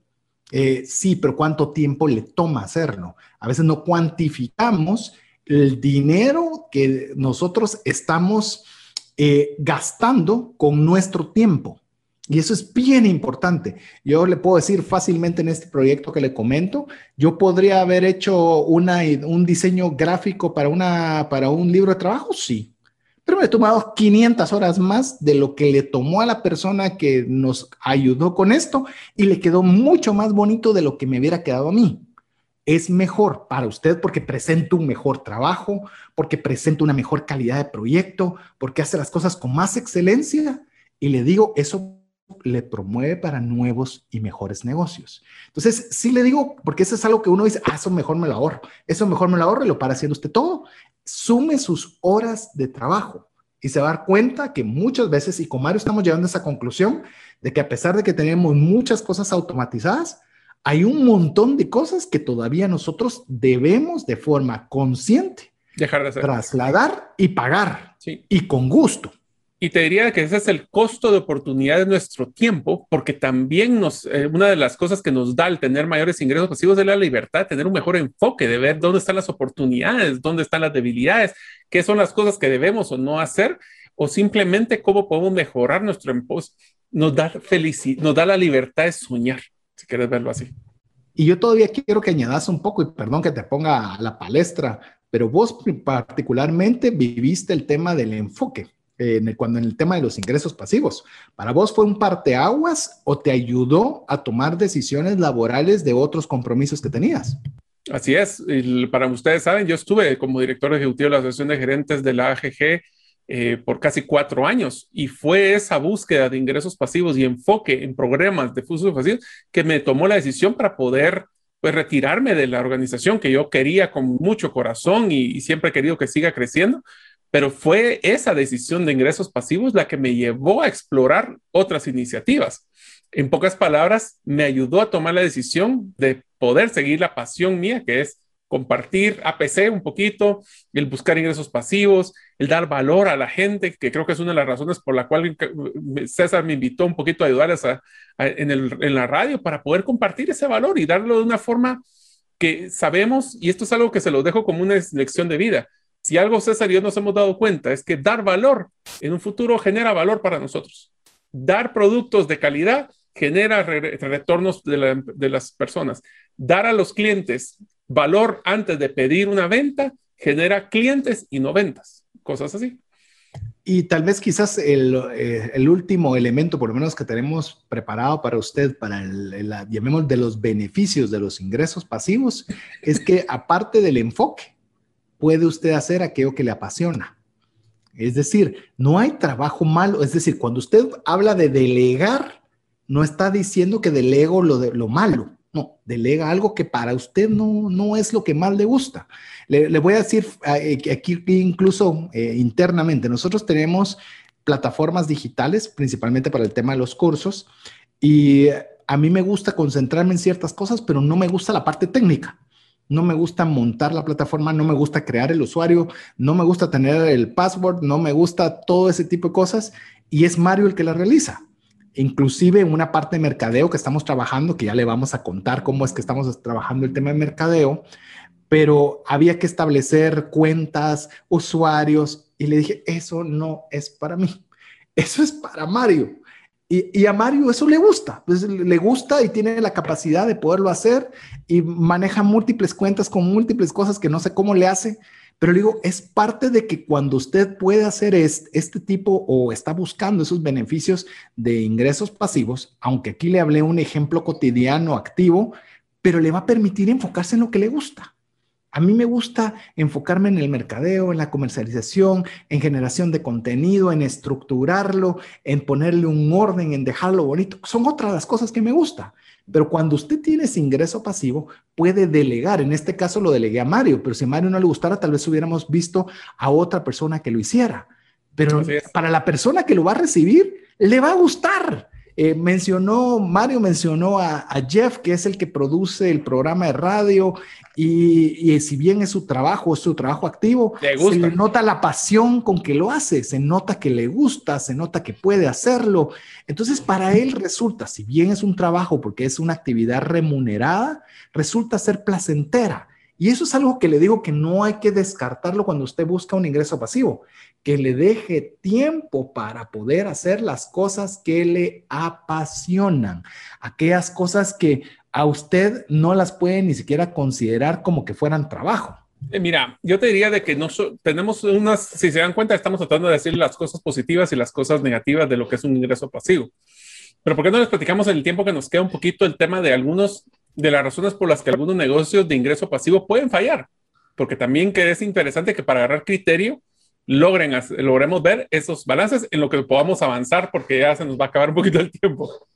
Eh, sí, pero ¿cuánto tiempo le toma hacerlo? A veces no cuantificamos el dinero que nosotros estamos eh, gastando con nuestro tiempo. Y eso es bien importante. Yo le puedo decir fácilmente en este proyecto que le comento, yo podría haber hecho una, un diseño gráfico para, una, para un libro de trabajo, sí. Pero me he tomado 500 horas más de lo que le tomó a la persona que nos ayudó con esto y le quedó mucho más bonito de lo que me hubiera quedado a mí. Es mejor para usted porque presenta un mejor trabajo, porque presenta una mejor calidad de proyecto, porque hace las cosas con más excelencia. Y le digo, eso le promueve para nuevos y mejores negocios. Entonces, sí le digo, porque eso es algo que uno dice, ah, eso mejor me lo ahorro, eso mejor me lo ahorro y lo para haciendo usted todo. Sume sus horas de trabajo y se va a dar cuenta que muchas veces, y con Mario estamos llegando a esa conclusión, de que a pesar de que tenemos muchas cosas automatizadas, hay un montón de cosas que todavía nosotros debemos de forma consciente dejar de hacer. Trasladar y pagar. Y con gusto. Y te diría que ese es el costo de oportunidad de nuestro tiempo, porque también nos, eh, una de las cosas que nos da el tener mayores ingresos pasivos es la libertad tener un mejor enfoque, de ver dónde están las oportunidades, dónde están las debilidades, qué son las cosas que debemos o no hacer, o simplemente cómo podemos mejorar nuestro enfoque. Nos da felicidad, nos da la libertad de soñar, si quieres verlo así. Y yo todavía quiero que añadas un poco, y perdón que te ponga a la palestra, pero vos particularmente viviste el tema del enfoque en el, cuando en el tema de los ingresos pasivos. ¿Para vos fue un parteaguas o te ayudó a tomar decisiones laborales de otros compromisos que tenías? Así es. para ustedes saben, yo estuve como director ejecutivo de la Asociación de Gerentes de la AGG eh, por casi cuatro años y fue esa búsqueda de ingresos pasivos y enfoque en programas de fusos pasivos que me tomó la decisión para poder pues retirarme de la organización que yo quería con mucho corazón y, y siempre he querido que siga creciendo, pero fue esa decisión de ingresos pasivos la que me llevó a explorar otras iniciativas. En pocas palabras, me ayudó a tomar la decisión de poder seguir la pasión mía, que es compartir APC un poquito, el buscar ingresos pasivos, el dar valor a la gente, que creo que es una de las razones por la cual César me invitó un poquito a ayudarles en, en la radio para poder compartir ese valor y darlo de una forma que sabemos, y esto es algo que se lo dejo como una lección de vida, si algo César y yo nos hemos dado cuenta es que dar valor en un futuro genera valor para nosotros. Dar productos de calidad genera retornos de, las personas. Dar a los clientes valor antes de pedir una venta genera clientes y no ventas. Cosas así. Y tal vez quizás el, eh, el, último elemento, por lo menos que tenemos preparado para usted, para el, llamemos de los beneficios de los ingresos pasivos, es que aparte del enfoque, puede usted hacer aquello que le apasiona. Es decir, no hay trabajo malo. Es decir, cuando usted habla de delegar, no está diciendo que delego lo, de, lo malo. No, delega algo que para usted no, no es lo que más le gusta. Le, voy a decir eh, aquí incluso eh, internamente, nosotros tenemos plataformas digitales, principalmente para el tema de los cursos, y a mí me gusta concentrarme en ciertas cosas, pero no me gusta la parte técnica no me gusta montar la plataforma, no me gusta crear el usuario, no me gusta tener el password, no me gusta todo ese tipo de cosas y es Mario el que la realiza. Inclusive una parte de mercadeo que estamos trabajando, que ya le vamos a contar cómo es que estamos trabajando el tema de mercadeo, pero había que establecer cuentas, usuarios y le dije, eso no es para mí, eso es para Mario. Y, a Mario eso le gusta, pues, le gusta y tiene la capacidad de poderlo hacer y maneja múltiples cuentas con múltiples cosas que no sé cómo le hace, pero le digo, es parte de que cuando usted puede hacer este, este tipo o está buscando esos beneficios de ingresos pasivos, aunque aquí le hablé un ejemplo cotidiano activo, pero le va a permitir enfocarse en lo que le gusta. A mí me gusta enfocarme en el mercadeo, en la comercialización, en generación de contenido, en estructurarlo, en ponerle un orden, en dejarlo bonito. Son otras las cosas que me gusta. Pero cuando usted tiene ese ingreso pasivo, puede delegar. En este caso lo delegué a Mario, pero si a Mario no le gustara, tal vez hubiéramos visto a otra persona que lo hiciera. Pero para la persona que lo va a recibir, le va a gustar. Eh, mencionó, Mario mencionó a, Jeff, que es el que produce el programa de radio, y, si bien es su trabajo, es su trabajo activo, se le nota la pasión con que lo hace, se nota que le gusta, se nota que puede hacerlo. Entonces, para él resulta, si bien es un trabajo porque es una actividad remunerada, resulta ser placentera. Y eso es algo que le digo que no hay que descartarlo cuando usted busca un ingreso pasivo, que le deje tiempo para poder hacer las cosas que le apasionan, aquellas cosas que a usted no las puede ni siquiera considerar como que fueran trabajo. Eh, mira, yo te diría de que no tenemos unas, si se dan cuenta, estamos tratando de decir las cosas positivas y las cosas negativas de lo que es un ingreso pasivo. Pero ¿por qué no les platicamos en el tiempo que nos queda un poquito el tema de algunos de las razones por las que algunos negocios de ingreso pasivo pueden fallar, porque también que es interesante que para agarrar criterio logren, logremos ver esos balances en lo que podamos avanzar, porque ya se nos va a acabar un poquito el tiempo.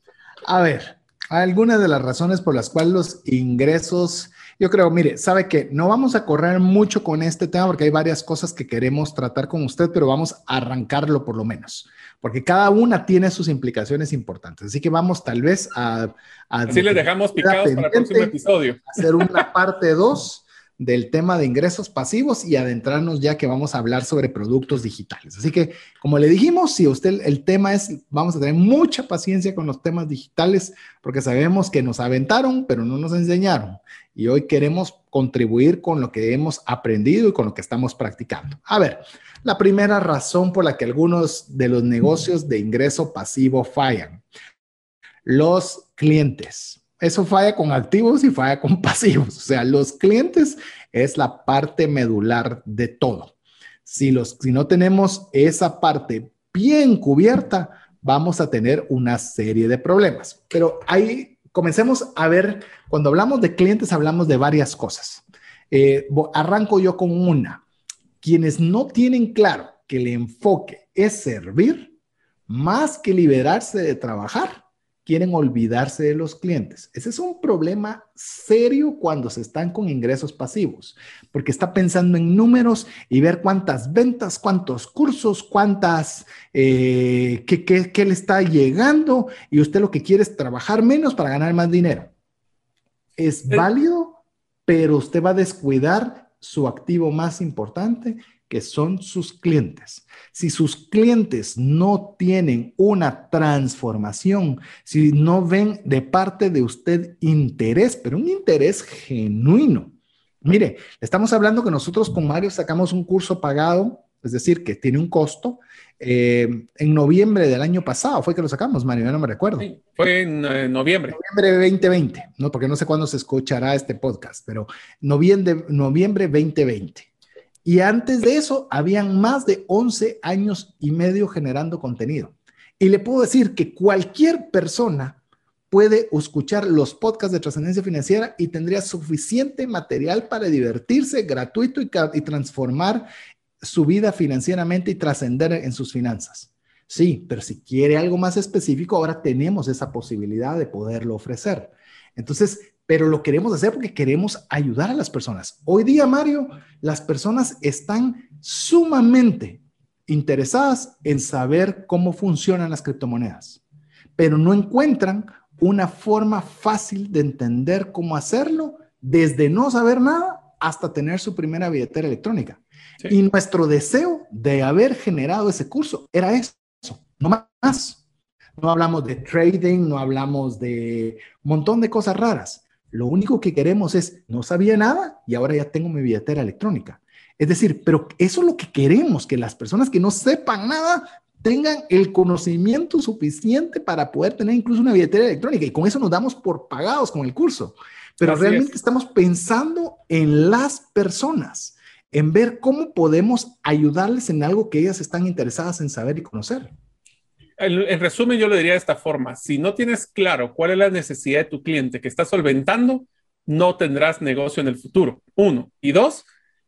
A ver, algunas de las razones por las cuales los ingresos, yo creo, mire, sabe que no vamos a correr mucho con este tema porque hay varias cosas que queremos tratar con usted, pero vamos a arrancarlo por lo menos porque cada una tiene sus implicaciones importantes. Así que vamos tal vez a... Así les dejamos picados para el próximo episodio. Hacer una parte 2 del tema de ingresos pasivos y adentrarnos ya que vamos a hablar sobre productos digitales. Así que, como le dijimos, si usted el tema es, vamos a tener mucha paciencia con los temas digitales porque sabemos que nos aventaron, pero no nos enseñaron. Y hoy queremos contribuir con lo que hemos aprendido y con lo que estamos practicando. A ver, la primera razón por la que algunos de los negocios de ingreso pasivo fallan. Los clientes. Eso falla con activos y falla con pasivos. O sea, los clientes es la parte medular de todo. Si, los, si no tenemos esa parte bien cubierta, vamos a tener una serie de problemas. Pero ahí comencemos a ver, cuando hablamos de clientes, hablamos de varias cosas. Eh, arranco yo con una quienes no tienen claro que el enfoque es servir, más que liberarse de trabajar, quieren olvidarse de los clientes. Ese es un problema serio cuando se están con ingresos pasivos, porque está pensando en números y ver cuántas ventas, cuántos cursos, cuántas, eh, qué, le está llegando y usted lo que quiere es trabajar menos para ganar más dinero. Es válido, pero usted va a descuidar su activo más importante, que son sus clientes. Si sus clientes no tienen una transformación, si no ven de parte de usted interés, pero un interés genuino. Mire, estamos hablando que nosotros con Mario sacamos un curso pagado, es decir, que tiene un costo. Eh, en noviembre del año pasado fue que lo sacamos, Mario, ya no me recuerdo. fue en eh, noviembre. Noviembre 2020, ¿no? Porque no sé cuándo se escuchará este podcast, pero noviembre, noviembre 2020. Y antes de eso, habían más de 11 años y medio generando contenido. Y le puedo decir que cualquier persona puede escuchar los podcasts de trascendencia financiera y tendría suficiente material para divertirse gratuito y, transformar su vida financieramente y trascender en sus finanzas. Sí, pero si quiere algo más específico, ahora tenemos esa posibilidad de poderlo ofrecer. Entonces, pero lo queremos hacer porque queremos ayudar a las personas. Hoy día, Mario, las personas están sumamente interesadas en saber cómo funcionan las criptomonedas, pero no encuentran una forma fácil de entender cómo hacerlo desde no saber nada hasta tener su primera billetera electrónica. Y nuestro deseo de haber generado ese curso era eso, no más. No hablamos de trading, no hablamos de un montón de cosas raras. Lo único que queremos es, no sabía nada y ahora ya tengo mi billetera electrónica. Es decir, pero eso es lo que queremos, que las personas que no sepan nada tengan el conocimiento suficiente para poder tener incluso una billetera electrónica y con eso nos damos por pagados con el curso. Pero realmente estamos pensando en las personas en ver cómo podemos ayudarles en algo que ellas están interesadas en saber y conocer. En, resumen, yo lo diría de esta forma. Si no tienes claro cuál es la necesidad de tu cliente que está solventando, no tendrás negocio en el futuro. Uno. Y dos,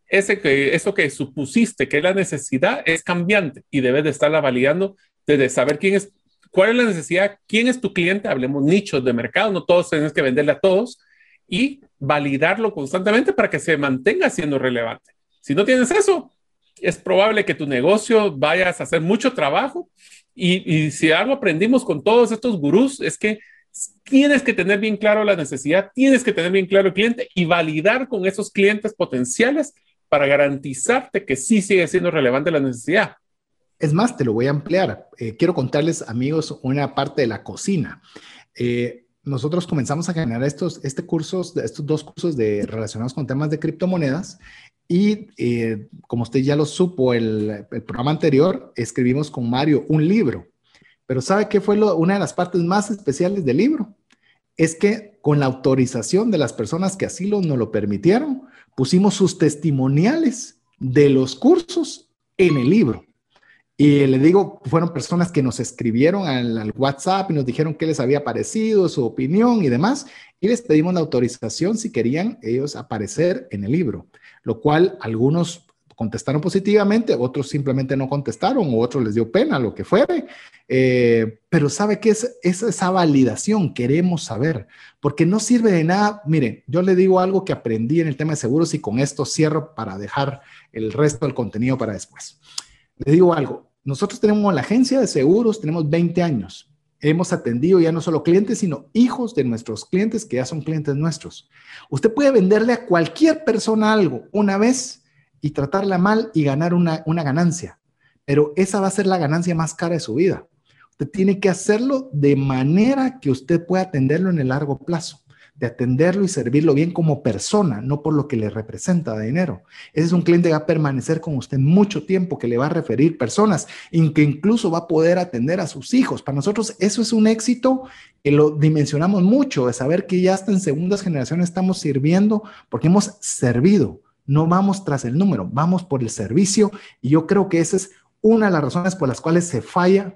ese que, eso que supusiste que la necesidad es cambiante y debes de estarla validando desde saber quién es, cuál es la necesidad, quién es tu cliente, hablemos nichos de mercado, no todos tienes que venderle a todos y validarlo constantemente para que se mantenga siendo relevante. Si no tienes eso, es probable que tu negocio vayas a hacer mucho trabajo y, si algo aprendimos con todos estos gurús es que tienes que tener bien claro la necesidad, tienes que tener bien claro el cliente y validar con esos clientes potenciales para garantizarte que sí sigue siendo relevante la necesidad. Es más, te lo voy a ampliar. Eh, quiero contarles, amigos, una parte de la cocina. Eh, nosotros comenzamos a generar estos, este cursos, estos dos cursos de, relacionados con temas de criptomonedas y eh, como usted ya lo supo, el, el, programa anterior, escribimos con Mario un libro. Pero ¿sabe qué fue una de las partes más especiales del libro? Es que con la autorización de las personas que así lo, nos lo permitieron, pusimos sus testimoniales de los cursos en el libro. Y le digo, fueron personas que nos escribieron al, WhatsApp y nos dijeron qué les había parecido, su opinión y demás. Y les pedimos la autorización si querían ellos aparecer en el libro, lo cual algunos contestaron positivamente, otros simplemente no contestaron, o otros les dio pena, lo que fuere. Eh, pero sabe que es, es, esa validación, queremos saber, porque no sirve de nada. Mire, yo le digo algo que aprendí en el tema de seguros y con esto cierro para dejar el resto del contenido para después. Le digo algo, nosotros tenemos la agencia de seguros, tenemos 20 años. Hemos atendido ya no solo clientes, sino hijos de nuestros clientes que ya son clientes nuestros. Usted puede venderle a cualquier persona algo una vez y tratarla mal y ganar una, una ganancia, pero esa va a ser la ganancia más cara de su vida. Usted tiene que hacerlo de manera que usted pueda atenderlo en el largo plazo de atenderlo y servirlo bien como persona, no por lo que le representa de dinero. Ese es un cliente que va a permanecer con usted mucho tiempo, que le va a referir personas y que incluso va a poder atender a sus hijos. Para nosotros eso es un éxito que lo dimensionamos mucho, de saber que ya hasta en segundas generaciones estamos sirviendo porque hemos servido. No vamos tras el número, vamos por el servicio y yo creo que esa es una de las razones por las cuales se falla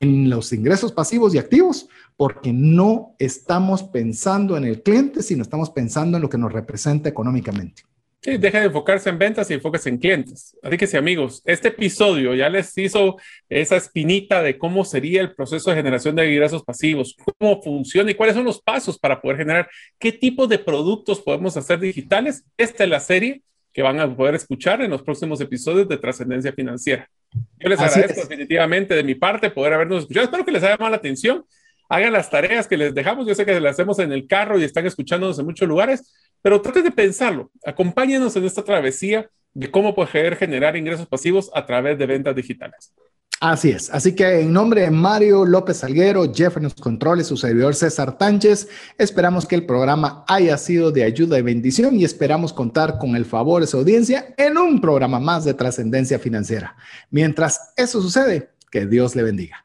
en los ingresos pasivos y activos, porque no estamos pensando en el cliente, sino estamos pensando en lo que nos representa económicamente. Sí, deja de enfocarse en ventas y enfóquese en clientes. Así que sí, amigos, este episodio ya les hizo esa espinita de cómo sería el proceso de generación de ingresos pasivos, cómo funciona y cuáles son los pasos para poder generar, qué tipo de productos podemos hacer digitales. Esta es la serie que van a poder escuchar en los próximos episodios de Trascendencia Financiera. Yo les agradezco definitivamente de mi parte poder habernos escuchado. Espero que les haya llamado la atención hagan las tareas que les dejamos. Yo sé que las hacemos en el carro y están escuchándonos en muchos lugares, pero traten de pensarlo. Acompáñenos en esta travesía de cómo poder generar ingresos pasivos a través de ventas digitales. Así es. Así que en nombre de Mario López Salguero, Jeff en los controles, su servidor César Tánchez, esperamos que el programa haya sido de ayuda y bendición y esperamos contar con el favor de su audiencia en un programa más de trascendencia financiera. Mientras eso sucede, que Dios le bendiga.